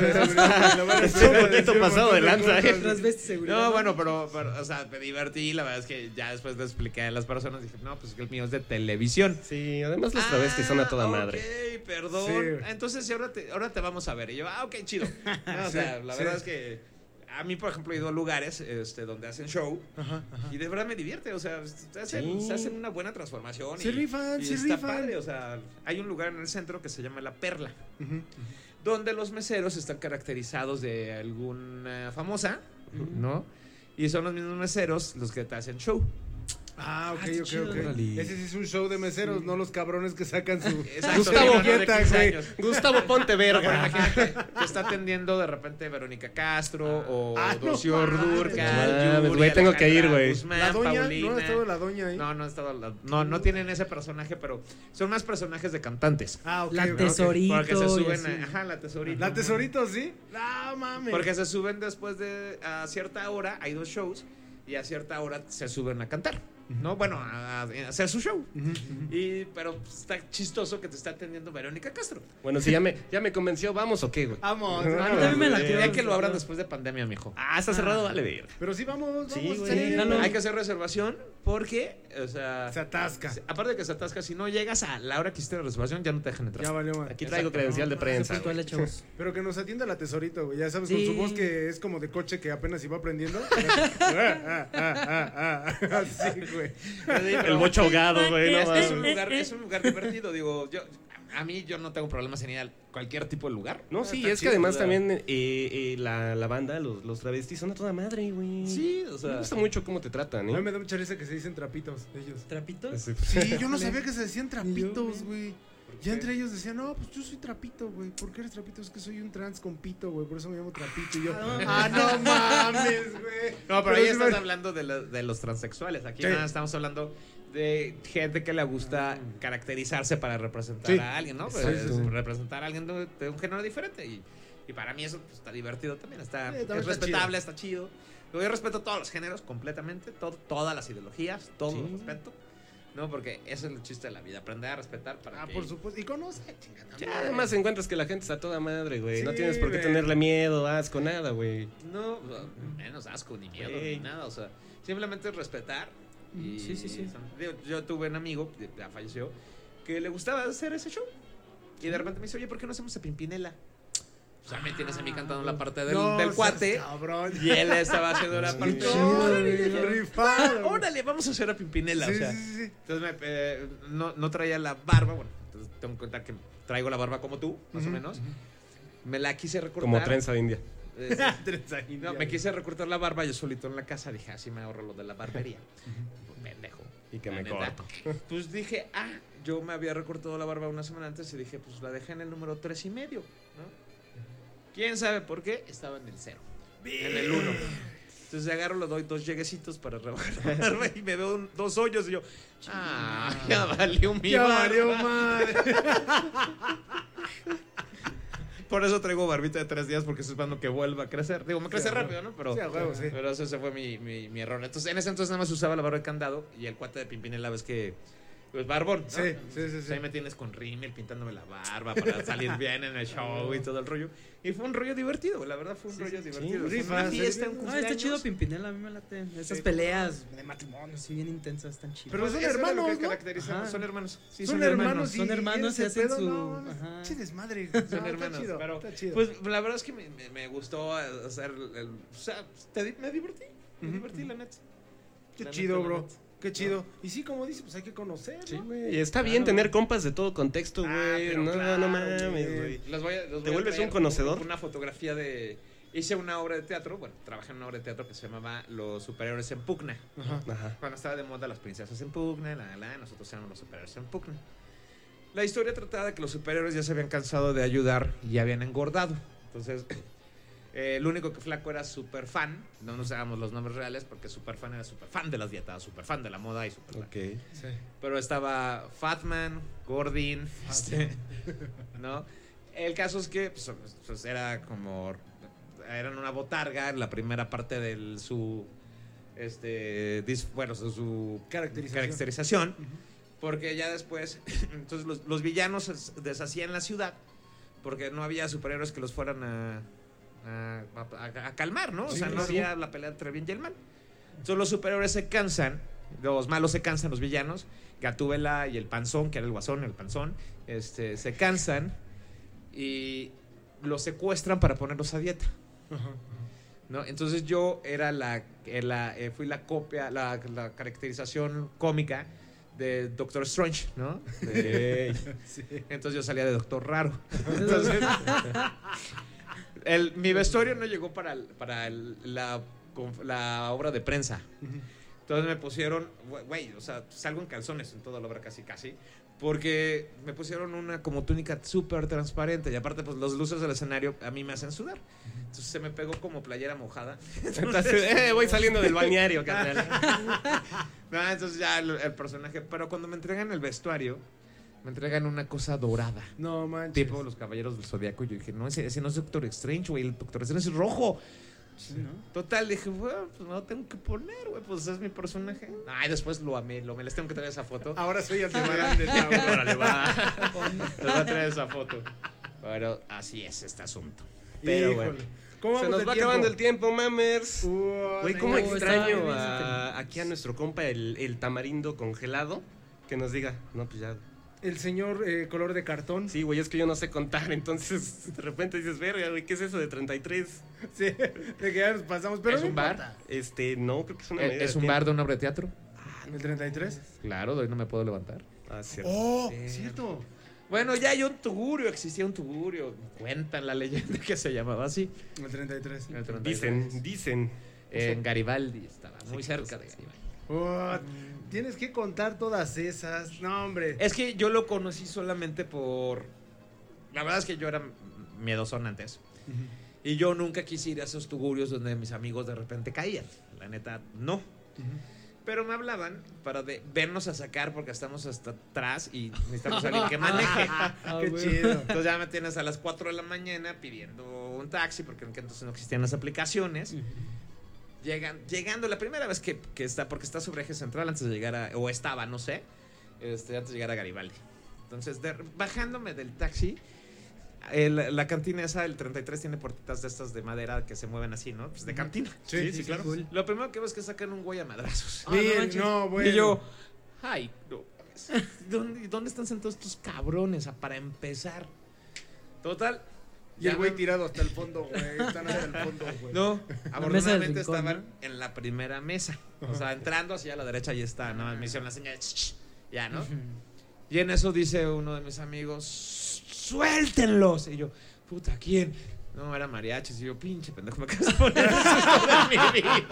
Lo van a Es un poquito pasado de lanza. ¿eh? Transvesti seguridad. no, bueno, pero, pero, o sea, me divertí. La verdad es que ya después le expliqué a las personas, dije, no, pues que el mío es de televisión. Sí, además las travestis son a toda Ah, madre. Ok, perdón. Sí. Entonces, sí, ahora te, ahora te vamos a ver. Y yo, ah, ok, chido. No, o sea, la sí. verdad es que a mí, por ejemplo, he ido a lugares este, donde hacen show Ajá, ajá. y de verdad me divierte. O sea, se hacen, Sí. se hacen una buena transformación. Se y, rifan, y se está rifan. padre. O sea, hay un lugar en el centro que se llama La Perla, donde los meseros están caracterizados de alguna famosa, ¿no? Y son los mismos meseros los que te hacen show. Ah, ok, Ah, ok, chido. ok. Órale. Ese sí es un show de meseros, no los cabrones que sacan su Exacto, su sí, no, no, de servilleta, 15 güey. años. Gustavo Ponte Pero Verga. imagínate, te está atendiendo de repente Verónica Castro o Ah, no Rocío mames. Mames, güey, tengo que ir, güey. Guzmán, La doña, Paulina. no ha estado la doña ahí. No, no ha estado la- no, no tienen ese personaje, pero son más personajes de cantantes. Ah, ok. La ok, ok. tesorito. Porque se y suben, así. a- ajá, la tesorita. La tesorito, ¿sí? No, mames. Porque se suben después de a cierta hora, hay dos shows y a cierta hora se suben a cantar, ¿no? Bueno, a, a hacer su show. Y pero está chistoso que te está atendiendo Verónica Castro. Bueno, si ya me, ya me convenció, ¿vamos o qué, güey? Vamos. A mí vamos, también me la. Ya que lo abran después de pandemia, mijo. Ah, está cerrado, vale ver. Pero sí, vamos, vamos. Sí, jalo. Hay que hacer reservación porque, o sea, Se atasca. se- aparte de que se atasca, si no llegas a la hora que hiciste la reservación, ya no te dejan entrar. Ya valió más. Aquí traigo Exacto. credencial de Sé prensa. Pero que nos atienda la tesorito, güey. Ya sabes, Sí. con su voz que es como de coche que apenas iba aprendiendo. Ah, ah, ah, ah, ah. Así, güey. El bocho ahogado, güey. No es, es un lugar, es un lugar divertido, digo, yo a mí yo no tengo problemas en ir a cualquier tipo de lugar. No, sí, Está es que además también eh, eh, la, la banda, los, los travestis son a toda madre, güey. Sí, o Me sea, gusta mucho cómo te tratan, A mí ¿eh? me da mucha risa que se dicen trapitos ellos. ¿Trapitos? Sí, yo no sabía que se decían trapitos, güey. Ya entre ellos decían, no, pues yo soy trapito, güey. ¿Por qué eres trapito? Es que soy un trans con pito, güey. Por eso me llamo trapito. Y yo, ah, no mames, güey. No, pero ahí sí estás me- hablando de, la- de los transexuales. Aquí Sí. nada, estamos hablando de gente que le gusta caracterizarse para representar Sí. a alguien, ¿no? Pues, representar a alguien de, de un género diferente. Y, y para mí eso pues, está divertido también. Está, también es está respetable, está chido. Yo respeto todos los géneros completamente, todo, todas las ideologías, todo Sí. lo respeto. No, porque ese es el chiste de la vida, aprender a respetar para Ah, que... por supuesto. Y conoce, chinga, también. Ya, además encuentras que la gente está toda madre, güey. no tienes por qué güey. tenerle miedo, asco, nada, güey. No, menos asco, ni miedo, ni nada. O sea, simplemente respetar. Y, Sí, sí, sí. yo tuve un amigo, que ya falleció, que le gustaba hacer ese show. Y de repente me dice, oye, ¿por qué no hacemos a Pimpinela? O sea, me tienes a mí cantando la parte del, No, del cuate. Cabrón. Y él estaba haciendo la parte. chido, ¡Órale, güey, dije, rifado, "Ah, güey". órale, vamos a hacer a Pimpinela. Sí, o sea, sí, sí, sí. entonces me, eh, no, no traía la barba. Bueno, entonces tengo que contar que traigo la barba como tú, más o menos. Me la quise recortar. Como trenza de India. Eh, Trenza no, india, me quise recortar la barba yo solito en la casa. Dije, así me ahorro lo de la barbería. Pendejo. Y que La me neta. corto. Pues dije, ah, yo me había recortado la barba una semana antes y dije, pues la dejé en el número tres y medio, ¿no? ¿Quién sabe por qué? Estaba en el cero. En el uno. Entonces agarro, le doy dos lleguecitos para rebajar la barba y me veo dos hoyos y yo, ah, ya valió mi Ya valió madre. Por eso traigo barbita de tres días porque estoy esperando que vuelva a crecer. Digo, me crece Sí, rápido, ¿no? Pero, Sí, a huevo, sí. pero ese fue mi, mi, mi error. Entonces, en ese entonces nada más usaba la barba de candado y el cuate de Pimpinela ves que... Pues barbón, ¿no? Sí, sí, sí, Entonces, sí. Ahí me tienes con rímel pintándome la barba para salir bien en el show y todo el rollo. Y fue un rollo divertido, la verdad fue un rollo divertido. Fue una fiesta, sí. un No, está chido Pimpinela, a mí me late. Esas Sí, peleas de matrimonio, sí, bien intensas, están chidas. Pero Pues son eso era lo hermanos, que ¿no? Son hermanos. Sí, son, hermanos, y Son hermanos ese y hacen pedo, su- No, ajá. che desmadre. Son No, hermanos. Está chido, pero, está chido. Pues la verdad es que me, me- me gustó hacer el, O sea, te me divertí. Me divertí, la neta. Qué chido, bro. Qué chido. Y sí, como dice, pues hay que conocer, Sí, ¿no? güey. Está Claro, bien tener compas de todo contexto, Ah, güey. no, claro, no mames, güey. voy a- voy ¿Te vuelves un conocedor? Una fotografía de. Hice una obra de teatro, bueno, trabajé en una obra de teatro que se llamaba Los Superiores en Pugna. Ajá. Ajá. Cuando estaba de moda las princesas en Pugna, la, la, nosotros éramos los superiores en Pugna. La historia trataba de que los superiores ya se habían cansado de ayudar y ya habían engordado. Entonces, eh, el único que flaco era super fan. No nos hagamos los nombres reales porque super fan era super fan de las dietas, super fan de la moda y super fan. Sí. Pero estaba Fatman, Gordon, este, ¿no? El caso es que pues, pues, era como eran una botarga en la primera parte de su este dis- bueno, su, su Caracterización. caracterización, porque ya después entonces los, los villanos deshacían la ciudad porque no había superhéroes que los fueran a a, a- a calmar, ¿no? O Sí, sea, no claro. había la pelea entre bien y el mal. Entonces los superhéroes se cansan, los malos se cansan, los villanos, Gatúbela y el panzón, que era el guasón, el panzón, este, se cansan y los secuestran para ponerlos a dieta. ¿no? Entonces yo era la, eh, la, eh, fui la copia, la, la caracterización cómica de Doctor Strange, ¿no? De- Sí. entonces yo salía de Doctor Raro. Entonces, el- mi vestuario no llegó para, el- para el- la, la obra de prensa. Entonces me pusieron, güey, güey, o sea, salgo en calzones en toda la obra casi casi, porque me pusieron una como túnica súper transparente y aparte pues los luces del escenario a mí me hacen sudar. Entonces se me pegó como playera mojada. Entonces, eh, voy saliendo del balneario, carnal. No, entonces ya el, el personaje, pero cuando me entregan el vestuario, me entregan una cosa dorada. No manches. Tipo los caballeros del zodiaco. Y yo dije, no, ese, ese no es Doctor Strange, güey. El Doctor Strange es rojo. Sí, ¿no? Total, dije, bueno, pues no lo tengo que poner, güey. Pues es mi personaje. Ay, después lo amé, lo amé. Les tengo que traer esa foto. Ahora soy Aldebarán de Tau. Órale, va. Les voy a traer esa foto. Pero así es este asunto. Pero bueno. ¿Cómo Se nos de va tiempo? acabando el tiempo, mamers. Uy, Güey, cómo extraño a- aquí a nuestro compa el, el tamarindo congelado que nos diga, no, pues ya. El señor eh, color de cartón. Sí, güey, es que yo no sé contar, entonces de repente dices, verga, güey, ¿qué es eso de 33? Sí, de que ya nos pasamos. Pero ¿Es no un bar? importa. Este, no, creo que es una medida Eh, ¿Es de un tiempo. bar de una obra de teatro? ¿El 33? Claro, de hoy no me puedo levantar. Ah, cierto. ¡Oh! Cierto. Bueno, ya hay un tugurio, existía un tugurio. Cuentan la leyenda que se llamaba así. El 33. En el 33. Dicen, dicen. En Garibaldi estaba, muy cerca de Garibaldi. What? tienes que contar todas esas. No, hombre. Es que yo lo conocí solamente por. La verdad es que yo era miedosón antes. Y yo nunca quise ir a esos tugurios donde mis amigos de repente caían. La neta, no. Pero me hablaban para de vernos a sacar porque estamos hasta atrás y necesitamos a alguien que maneje. Ah, Qué güey. chido. Entonces ya me tienes a las 4 de la mañana pidiendo un taxi porque en aquel entonces no existían las aplicaciones. Llegan, llegando la primera vez que, que está, porque está sobre eje central antes de llegar a, o estaba, no sé, este, antes de llegar a Garibaldi. Entonces, de- bajándome del taxi, el- la cantina esa, el 33, tiene puertitas de estas de madera que se mueven así, ¿no? Pues de cantina. Sí, sí, claro. cool. Lo primero que veo es que sacan un güey a madrazos. Ah, no no, bueno. Y yo, ay, no. ¿dónde, ¿dónde están sentados estos cabrones a- para empezar? Total. Y el ya güey tirado hasta el fondo, güey. Están hasta el fondo, güey. No, afortunadamente rincón, estaban en la primera mesa. O sea, entrando hacia la derecha y está, nada más me hicieron la señal ya, ¿no? Y en eso dice uno de mis amigos, suéltenlos. Y yo, puta, ¿quién? No, era mariachis. Y yo, pinche pendejo, me acabas de poner el susto de mi vida.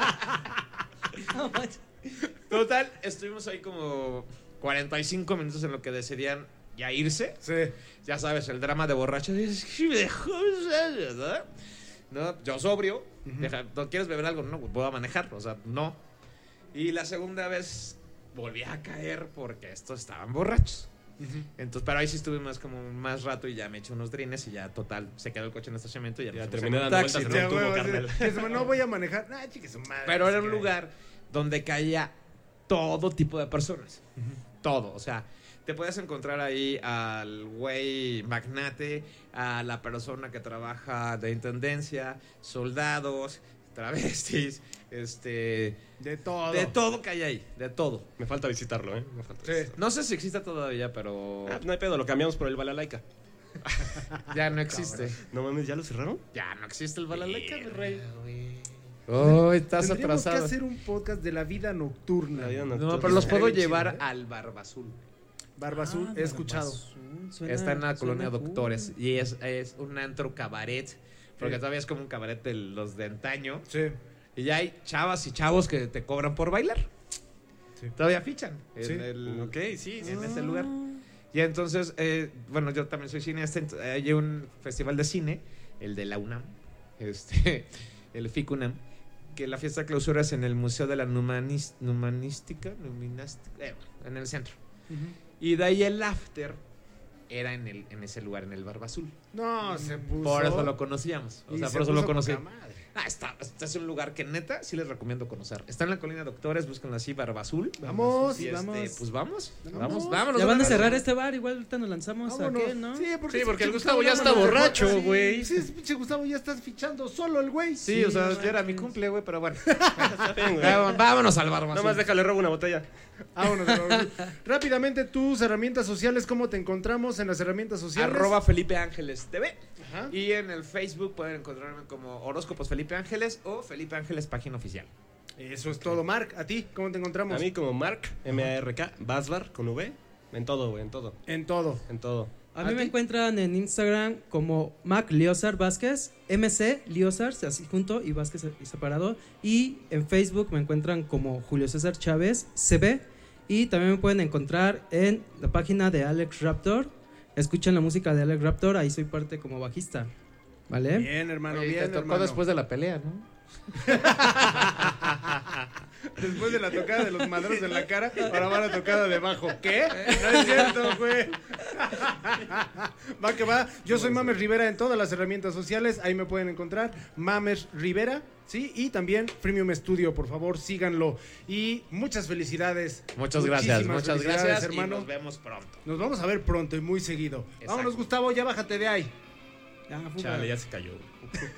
No manches. Total, estuvimos ahí como 45 minutos en lo que decidían ya irse. Sí. Ya sabes, el drama de borracho. dices, "¿Qué me dejó, ¿verdad? No, yo sobrio. deja- ¿No quieres beber algo? No, puedo manejar. O sea, no. Y la segunda vez volví a caer porque estos estaban borrachos. Entonces, pero ahí sí estuve más como más rato y ya me eché unos drines y ya total, se quedó el coche en el estacionamiento y ya, Ya terminé dando taxi, vueltas en ¿no? un tubo, carnal. no voy a manejar. Ah, chique su madre. Pero era un lugar donde caía todo tipo de personas. Todo. O sea, te puedes encontrar ahí al güey magnate, a la persona que trabaja de intendencia, soldados, travestis, este. De todo. De todo que hay ahí, de todo. Me falta visitarlo, ¿eh? Me falta Sí. visitarlo. No sé si existe todavía, pero Ah, no hay pedo, lo cambiamos por el Balalaika. ya no existe. No mames, ¿ya lo cerraron? Ya no existe el balalaika, mi rey. Oh, Oh, estás Tendríamos atrasado. que hacer un podcast de la vida nocturna. La vida No, nocturna. pero los puedo llevar ¿eh? al Barba Azul. Barba Azul, Ah, he escuchado. Azul, suena- Está en la colonia cool. Doctores y es, es un antro cabaret. Porque Sí. todavía es como un cabaret de los de antaño. Sí. Y ya hay chavas y chavos que te cobran por bailar. Sí. Todavía fichan en, Sí. el- Ok, sí, sí. en ese lugar. Y entonces, eh, bueno, yo también soy cineasta. Hay un festival de cine, el de la UNAM, este, el FICUNAM, que la fiesta de clausura es en el Museo de la Numanis- Numanística, Numinástica, eh, en el centro. Y de ahí el after era en, el, en ese lugar, en el Barba Azul. No, se puso. Por eso lo conocíamos. O sea, se por eso lo conocí. Ah, está, este es un lugar que neta sí les recomiendo conocer. Está en la colina Doctores, búsquenlo así, Barba Azul. Vamos, Y este, vamos. pues vamos, Vamos. vamos, vámonos. Ya van a cerrar este bar, igual ahorita nos lanzamos Vámonos. a qué, ¿no? Sí, porque, Sí, porque el Gustavo ya está borracho, güey. Sí, pinche Gustavo ya estás fichando solo el güey. Sí, o sea, ya era mi cumple, güey, pero bueno. Güey. Vámonos, al Barba Azul. más déjale robo una botella. Vámonos, vámonos. Rápidamente, tus herramientas sociales, ¿cómo te encontramos en las herramientas sociales? Arroba Felipe Ángeles TV. Ajá. Y en el Facebook pueden encontrarme como Horóscopos Felipe Ángeles o Felipe Ángeles Página Oficial. Eso es todo, Mark. ¿A ti? ¿Cómo te encontramos? A mí como Mark, M-A-R-K, Basbar, con V. En todo, güey, en todo. En todo. En todo. A ¿A mí me encuentran en Instagram como Mac Liozar Vázquez, MC Liozar, así junto y Vázquez separado. Y en Facebook me encuentran como Julio César Chávez, CB. Y también me pueden encontrar en la página de Alex Raptor. Escuchen la música de Alex Raptor, ahí soy parte como bajista. ¿Vale? Bien, hermano, Oye, bien, te tocó hermano. después de la pelea, ¿no? Después de la tocada de los madros en la cara, ahora va la tocada de bajo. ¿Qué? No es cierto, güey. Va que va. Yo soy Mames Rivera en todas las herramientas sociales. Ahí me pueden encontrar. Mames Rivera. Sí, y también Premium Studio, por favor, síganlo. Y muchas felicidades. Muchas gracias, muchas gracias, hermano. Y nos vemos pronto. Nos vamos a ver pronto y muy seguido. Exacto. Vámonos, Gustavo, ya bájate de ahí. Ya. Chale, ya se cayó. güey.